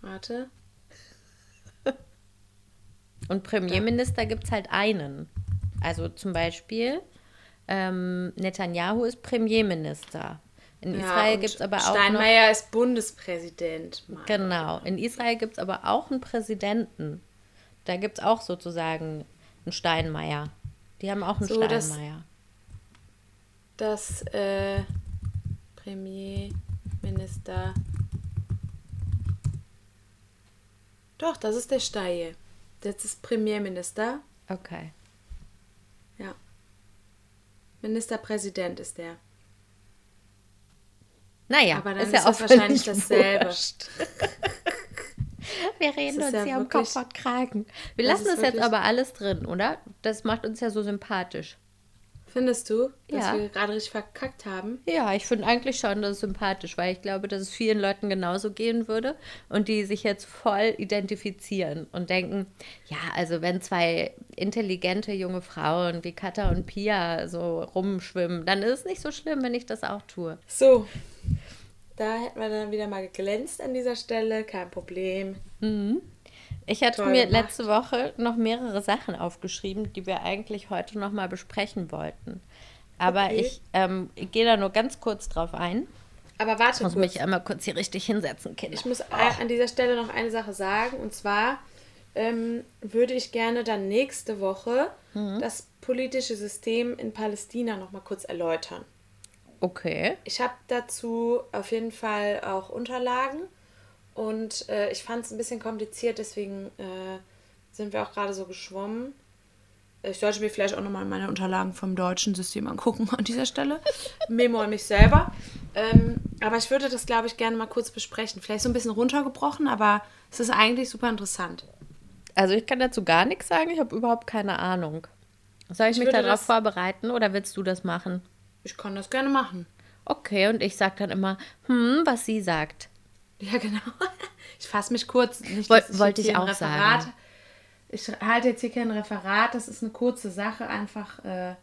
Warte. Und Premierminister gibt es halt einen. Also zum Beispiel ähm, Netanyahu ist Premierminister. In Israel und gibt es aber auch noch, Steinmeier ist Bundespräsident. Mann. genau, in Israel gibt es aber auch einen Präsidenten. Da gibt es auch sozusagen einen Steinmeier. Die haben auch einen So, das- Steinmeier. Das äh, Premierminister. Doch, das ist der Steie. Das ist Premierminister. Okay. Ja. Ministerpräsident ist der. Naja, Aber dann ist ja ist auch das wahrscheinlich dasselbe. Wir reden uns ja ja um wirklich- Kopf und Kragen. Wir lassen das jetzt aber alles drin, oder? Das macht uns ja so sympathisch. Findest du, dass Ja. wir gerade richtig verkackt haben? Ja, ich finde eigentlich schon das sympathisch, weil ich glaube, dass es vielen Leuten genauso gehen würde und die sich jetzt voll identifizieren und denken, ja, also wenn zwei intelligente junge Frauen wie Katha und Pia so rumschwimmen, dann ist es nicht so schlimm, wenn ich das auch tue. So. Da hätten wir dann wieder mal geglänzt an dieser Stelle. Kein Problem. Ich hatte mir gemacht. letzte Woche noch mehrere Sachen aufgeschrieben, die wir eigentlich heute noch mal besprechen wollten. Aber Okay. ich, ähm, gehe da nur ganz kurz drauf ein. Aber warte Ich muss kurz. mich einmal kurz hier richtig hinsetzen, Kinder. Ich muss a- an dieser Stelle noch eine Sache sagen. Und zwar ähm, würde ich gerne dann nächste Woche Mhm. das politische System in Palästina noch mal kurz erläutern. Okay. Ich habe dazu auf jeden Fall auch Unterlagen und äh, ich fand es ein bisschen kompliziert, deswegen äh, sind wir auch gerade so geschwommen. Ich sollte mir vielleicht auch nochmal meine Unterlagen vom deutschen System angucken an dieser Stelle. Memo an mich selber. Ähm, aber ich würde das, glaube ich, gerne mal kurz besprechen. Vielleicht so ein bisschen runtergebrochen, aber es ist eigentlich super interessant. Also ich kann dazu gar nichts sagen, ich habe überhaupt keine Ahnung. Soll ich, mich würde darauf das- vorbereiten oder willst du das machen? Ich kann das gerne machen. Okay, und ich sage dann immer, hm, was sie sagt. Ja, genau. Ich fasse mich kurz. Nicht, Woll- ich wollte ich auch sagen. Ich halte jetzt hier kein Referat. Das ist eine kurze Sache, einfach äh,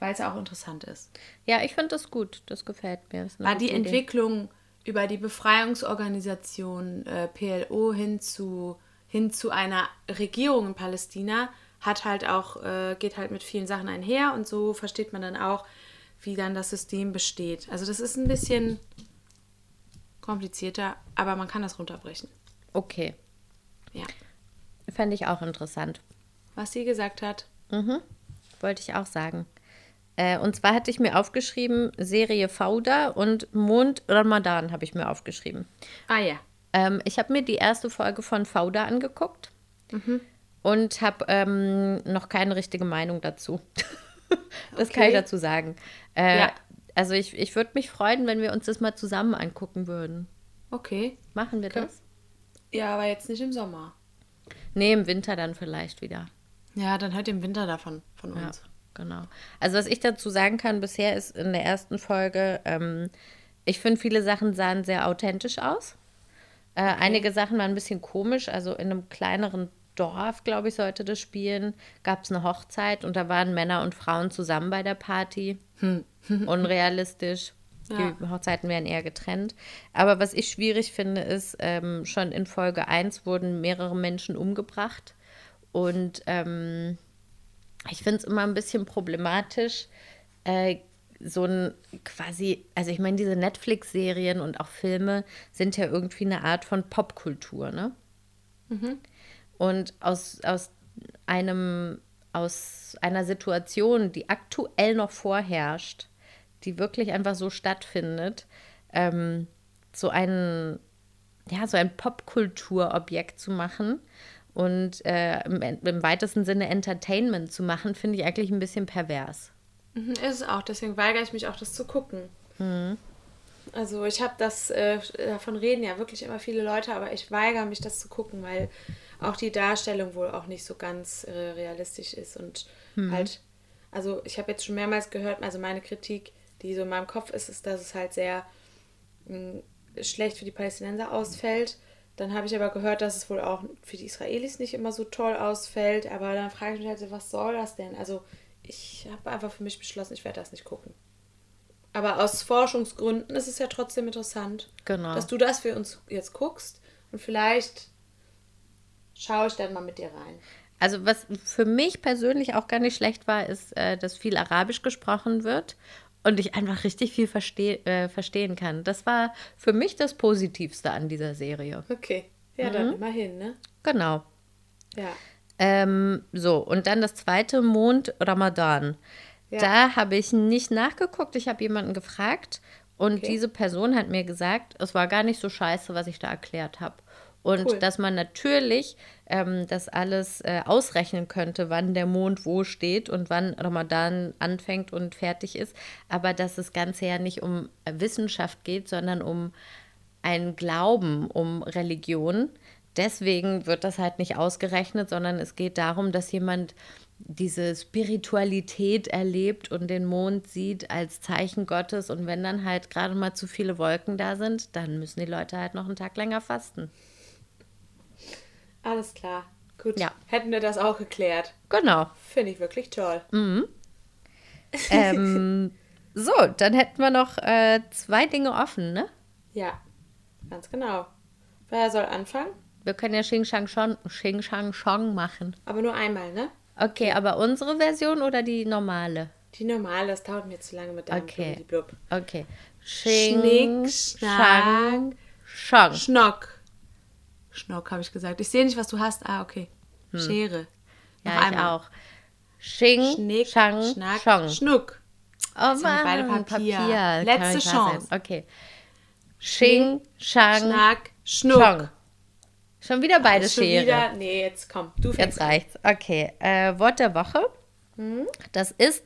weil es auch interessant ist. Ja, ich finde das gut, das gefällt mir. Das War die Idee. Entwicklung über die Befreiungsorganisation äh, PLO hin zu, hin zu einer Regierung in Palästina hat halt auch, äh, geht halt mit vielen Sachen einher und so versteht man dann auch, wie dann das System besteht. Also das ist ein bisschen komplizierter, aber man kann das runterbrechen. Okay, Ja. fände ich auch interessant. Was sie gesagt hat. Wollte ich auch sagen. Äh, und zwar hatte ich mir aufgeschrieben, Serie Fauda und Mond Ramadan habe ich mir aufgeschrieben. Ah ja. Ähm, ich habe mir die erste Folge von Fauda angeguckt und habe ähm, noch keine richtige Meinung dazu. das kann ich Okay. dazu sagen. Äh, Ja. Also ich, ich würde mich freuen, wenn wir uns das mal zusammen angucken würden. Okay. Machen wir das? Ja, aber jetzt nicht im Sommer. Nee, im Winter dann vielleicht wieder. Ja, dann ihr im Winter davon von Ja, uns. genau. Also was ich dazu sagen kann bisher ist in der ersten Folge, ähm, ich finde viele Sachen sahen sehr authentisch aus. Äh, Einige Sachen waren ein bisschen komisch. Also in einem kleineren Dorf, glaube ich, sollte das spielen, gab es eine Hochzeit und da waren Männer und Frauen zusammen bei der Party. Unrealistisch. Ja. Die Hochzeiten werden eher getrennt. Aber was ich schwierig finde, ist, ähm, schon in Folge 1 wurden mehrere Menschen umgebracht. Und ähm, ich finde es immer ein bisschen problematisch, äh, so ein quasi, also ich meine, diese Netflix-Serien und auch Filme sind ja irgendwie eine Art von Popkultur, ne? Und aus, aus einem, aus einer Situation, die aktuell noch vorherrscht, die wirklich einfach so stattfindet, ähm, so ein, ja, so ein Popkulturobjekt zu machen und äh, im, im weitesten Sinne Entertainment zu machen, finde ich eigentlich ein bisschen pervers. Mhm, Ist es auch, deswegen weigere ich mich auch, das zu gucken. Also ich habe das, äh, davon reden ja wirklich immer viele Leute, aber ich weigere mich, das zu gucken, weil auch die Darstellung wohl auch nicht so ganz äh, realistisch ist und halt, also ich habe jetzt schon mehrmals gehört, also meine Kritik, die so in meinem Kopf ist, ist, dass es halt sehr mh, schlecht für die Palästinenser ausfällt. Dann habe ich aber gehört, dass es wohl auch für die Israelis nicht immer so toll ausfällt. Aber dann frage ich mich halt, so, was soll das denn? Also ich habe einfach für mich beschlossen, ich werde das nicht gucken. Aber aus Forschungsgründen ist es ja trotzdem interessant, Genau. dass du das für uns jetzt guckst. Und vielleicht schaue ich dann mal mit dir rein. Also was für mich persönlich auch gar nicht schlecht war, ist, äh, dass viel Arabisch gesprochen wird und ich einfach richtig viel versteh äh, verstehen kann. Das war für mich das Positivste an dieser Serie. Okay. Ja, dann immerhin, ne? Genau. Ja. Ähm, so, und dann das zweite Mond Ramadan. Ja. Da habe ich nicht nachgeguckt. Ich habe jemanden gefragt und Okay. diese Person hat mir gesagt, es war gar nicht so scheiße, was ich da erklärt habe. Und Cool. dass man natürlich ähm, das alles äh, ausrechnen könnte, wann der Mond wo steht und wann Ramadan anfängt und fertig ist. Aber dass das Ganze ja nicht um äh, Wissenschaft geht, sondern um ein Glauben, um Religion. Deswegen wird das halt nicht ausgerechnet, sondern es geht darum, dass jemand diese Spiritualität erlebt und den Mond sieht als Zeichen Gottes. Und wenn dann halt gerade mal zu viele Wolken da sind, dann müssen die Leute halt noch einen Tag länger fasten. Alles klar. Gut. Ja. Hätten wir das auch geklärt. Genau. Finde ich wirklich toll. Ähm, so, dann hätten wir noch äh, zwei Dinge offen, ne? Ja. Ganz genau. Wer soll anfangen? Wir können ja Xing Shang Shong, Xing Shang Shong machen. Aber nur einmal, ne? Okay, aber unsere Version oder die normale? Die normale, das dauert mir zu lange mit deinem Okay. Blub. Okay. Schnick, Shang, Shong. Schnock. Schnock, habe ich gesagt. Ich sehe nicht, was du hast. Ah, okay. Schere. Noch Hm. Ja, ich einmal. auch. Xing, Schnick, Shang, Schnack, Shong. Schnuck. Oh wir beide Mann, Papier. Kann Letzte Chance. sein. Okay. Xing, Shang, Schnack, Schnuck. Shong. Schon wieder beide Schon Schere. wieder, nee, jetzt komm. Du Jetzt reicht's. Okay. Äh, Wort der Woche. Hm? Das ist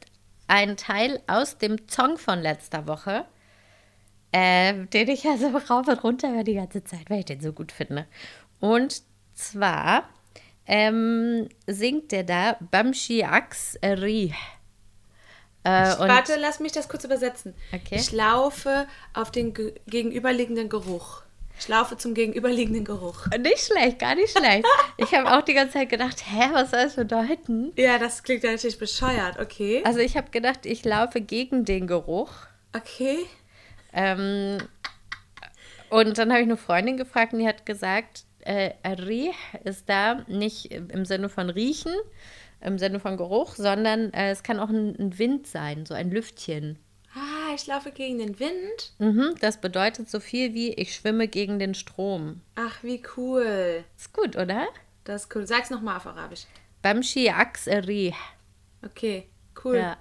ein Teil aus dem Song von letzter Woche, äh, den ich also rauf und runter höre die ganze Zeit, weil ich den so gut finde. Und zwar ähm, singt der da Bamshi Rih. Äh, Warte, lass mich das kurz übersetzen. Okay. Ich laufe auf den ge gegenüberliegenden Geruch. Ich laufe zum gegenüberliegenden Geruch. nicht schlecht, gar nicht schlecht. Ich habe auch die ganze Zeit gedacht, hä, was soll das bedeuten? Ja, das klingt ja natürlich bescheuert. Okay. Also ich habe gedacht, ich laufe gegen den Geruch. Okay. Ähm, und dann habe ich eine Freundin gefragt und die hat gesagt, äh, Riech ist da nicht im Sinne von riechen, im Sinne von Geruch, sondern äh, es kann auch ein, ein Wind sein, so ein Lüftchen. Ah, ich laufe gegen den Wind. Mhm, das bedeutet so viel wie ich schwimme gegen den Strom. Ach, wie cool. Ist gut, oder? Das ist cool. Sag's nochmal auf Arabisch. Bamshi Aks Riech. Okay, cool. Ja,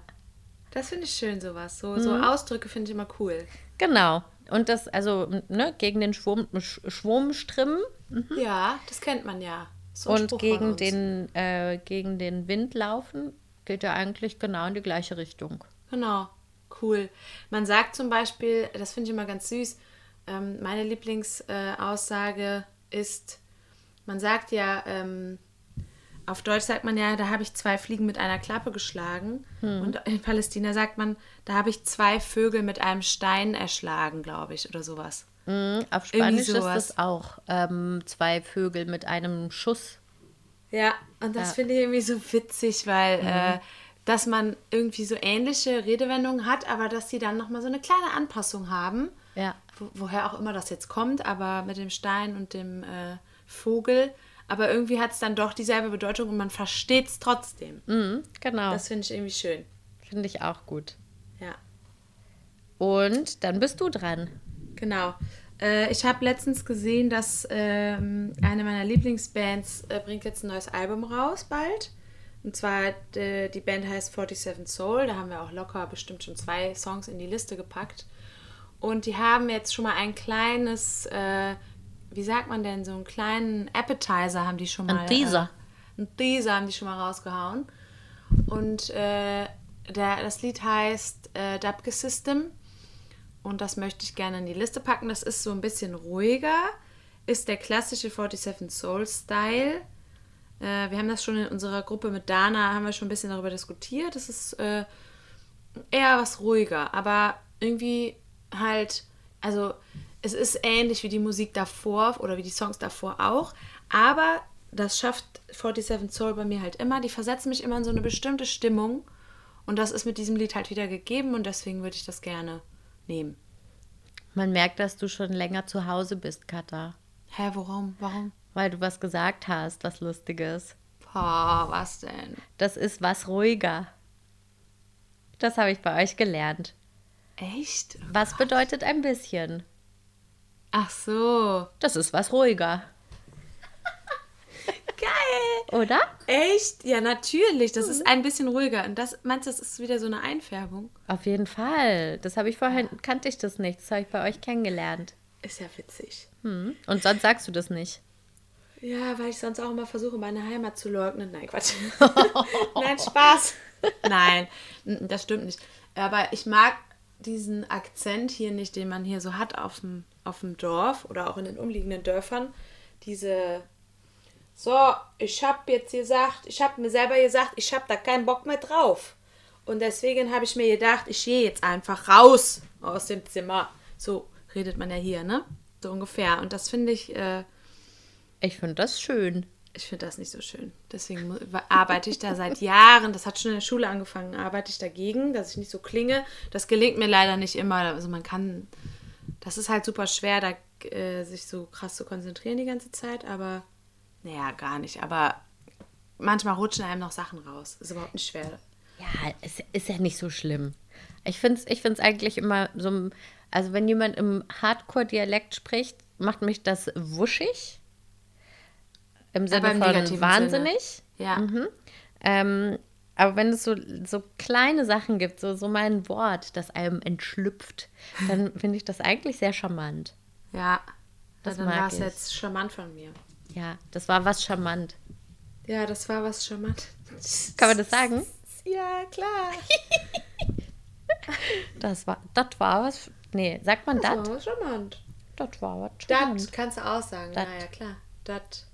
Das finde ich schön, sowas. So, so Ausdrücke finde ich immer cool. Genau. Und das, also, ne, gegen den Schwurm, Sch Schwurmstrimmen Ja, das kennt man ja. So und Spruch gegen den, äh, gegen den Wind laufen geht ja eigentlich genau in die gleiche Richtung. Genau, cool. Man sagt zum Beispiel, das finde ich immer ganz süß, ähm, meine Lieblingsaussage äh, ist, man sagt ja, ähm, auf Deutsch sagt man ja, da habe ich zwei Fliegen mit einer Klappe geschlagen. Und in Palästina sagt man, da habe ich zwei Vögel mit einem Stein erschlagen, glaube ich, oder sowas. Mhm, Auf Spanisch ist das auch ähm, zwei Vögel mit einem Schuss. Ja, und das Ja. finde ich irgendwie so witzig, weil äh, dass man irgendwie so ähnliche Redewendungen hat, aber dass die dann nochmal so eine kleine Anpassung haben. Ja. Wo, woher auch immer das jetzt kommt, aber mit dem Stein und dem äh, Vogel. Aber irgendwie hat es dann doch dieselbe Bedeutung und man versteht es trotzdem. Mhm, genau. Das finde ich irgendwie schön. finde ich auch gut. Ja. Und dann bist du dran. Genau. Äh, ich habe letztens gesehen, dass ähm, eine meiner Lieblingsbands äh, bringt jetzt ein neues Album raus bald. Und zwar äh, die Band heißt 47 Soul. Da haben wir auch locker bestimmt schon zwei Songs in die Liste gepackt. Und die haben jetzt schon mal ein kleines, äh, wie sagt man denn, so einen kleinen Appetizer haben die schon mal. Ein Teaser. Äh, ein Teaser haben die schon mal rausgehauen. Und äh, der, das Lied heißt äh, Dabke System. Und das möchte ich gerne in die Liste packen. Das ist so ein bisschen ruhiger. Ist der klassische 47 Soul Style. Äh, wir haben das schon in unserer Gruppe mit Dana, haben wir schon ein bisschen darüber diskutiert. Das ist äh, eher was ruhiger, aber irgendwie halt, also es ist ähnlich wie die Musik davor oder wie die Songs davor auch, aber das schafft 47 Soul bei mir halt immer. Die versetzen mich immer in so eine bestimmte Stimmung und das ist mit diesem Lied halt wieder gegeben und deswegen würde ich das gerne nehmen. Man merkt, dass du schon länger zu Hause bist, Katha. Hä, warum? Warum? Weil du was gesagt hast, was Lustiges. Boah, was denn? Das ist was ruhiger. Das habe ich bei euch gelernt. Echt? Was bedeutet ein bisschen? Ach so. Das ist was ruhiger, Geil. oder? Echt? Ja, natürlich. Das ist ein bisschen ruhiger. Und das, meinst du, das ist wieder so eine Einfärbung? Auf jeden Fall. Das habe ich vorher, kannte ich das nicht. Das habe ich bei euch kennengelernt. Ist ja witzig. Hm. Und sonst sagst du das nicht. Ja, weil ich sonst auch immer versuche, meine Heimat zu leugnen. Nein, Quatsch. Nein, Spaß. Nein, das stimmt nicht. Aber ich mag diesen Akzent hier nicht, den man hier so hat auf dem, auf dem Dorf oder auch in den umliegenden Dörfern. Diese, so, ich habe jetzt gesagt, ich habe mir selber gesagt, ich habe da keinen Bock mehr drauf. Und deswegen habe ich mir gedacht, ich gehe jetzt einfach raus aus dem Zimmer. So redet man ja hier, ne? So ungefähr. Und das finde ich, äh, Ich finde das schön. Ich finde das nicht so schön. Deswegen arbeite ich da seit Jahren, das hat schon in der Schule angefangen, arbeite ich dagegen, dass ich nicht so klinge. Das gelingt mir leider nicht immer. Also man kann, das ist halt super schwer, da äh, sich so krass zu konzentrieren die ganze Zeit, aber naja, gar nicht. Aber manchmal rutschen einem noch Sachen raus. Ist überhaupt nicht schwer. Ja, es ist ja nicht so schlimm. Ich finde es ich find's eigentlich immer so, also wenn jemand im Hardcore-Dialekt spricht, macht mich das wuschig. Im Sinne im von wahnsinnig. Ja. Ähm, aber wenn es so, so kleine Sachen gibt, so, so mal ein Wort, das einem entschlüpft, dann finde ich das eigentlich sehr charmant. Ja. Das dann war es jetzt charmant von mir. Ja, das war was charmant. Ja, das war was charmant. Kann man das sagen? Ja, klar. Das war, das war was. Nee, sagt man Das das? war was charmant. Das war was charmant. kannst du auch sagen. Dat. Ja, ja, klar. Dat.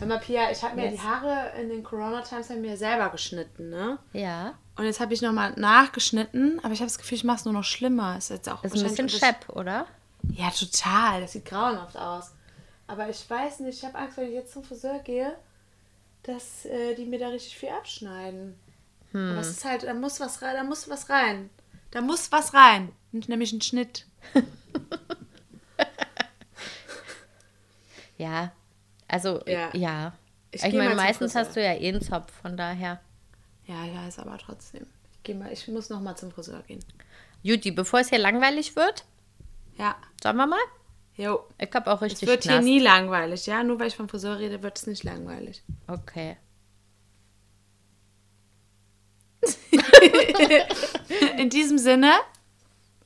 Hör mal, Pia, ich habe mir Yes. die Haare in den Corona-Times mir selber geschnitten, ne? Ja, Und jetzt habe ich nochmal nachgeschnitten, aber ich habe das Gefühl, ich mache es nur noch schlimmer. Ist jetzt auch ist ein bisschen schepp, oder? Ja, total. Das sieht grauenhaft aus. Aber ich weiß nicht, ich habe Angst, wenn ich jetzt zum Friseur gehe, dass äh, die mir da richtig viel abschneiden. Hm. Aber es ist halt, da muss was rein, da muss was rein. Da muss was rein. Nämlich ein Schnitt. Ja, also Ja. ja. Ich Ich, mal meine, meistens hast du ja eh einen Zopf, von daher. Ja, ja, ist aber trotzdem. Ich, geh mal, ich muss nochmal zum Friseur gehen. Juti, bevor es hier langweilig wird, Ja. sollen wir mal? Jo. Ich habe auch Es richtig wird hier Knast. nie langweilig, ja? Nur weil ich vom Friseur rede, wird es nicht langweilig. Okay. In diesem Sinne,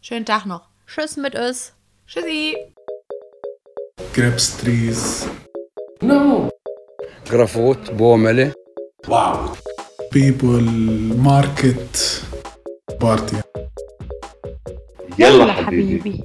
schönen Tag noch. Tschüss mit uns. Tschüssi. grapes trees, غرافوت بومله واو بيبل ماركت بارتي يلا حبيبي, حبيبي.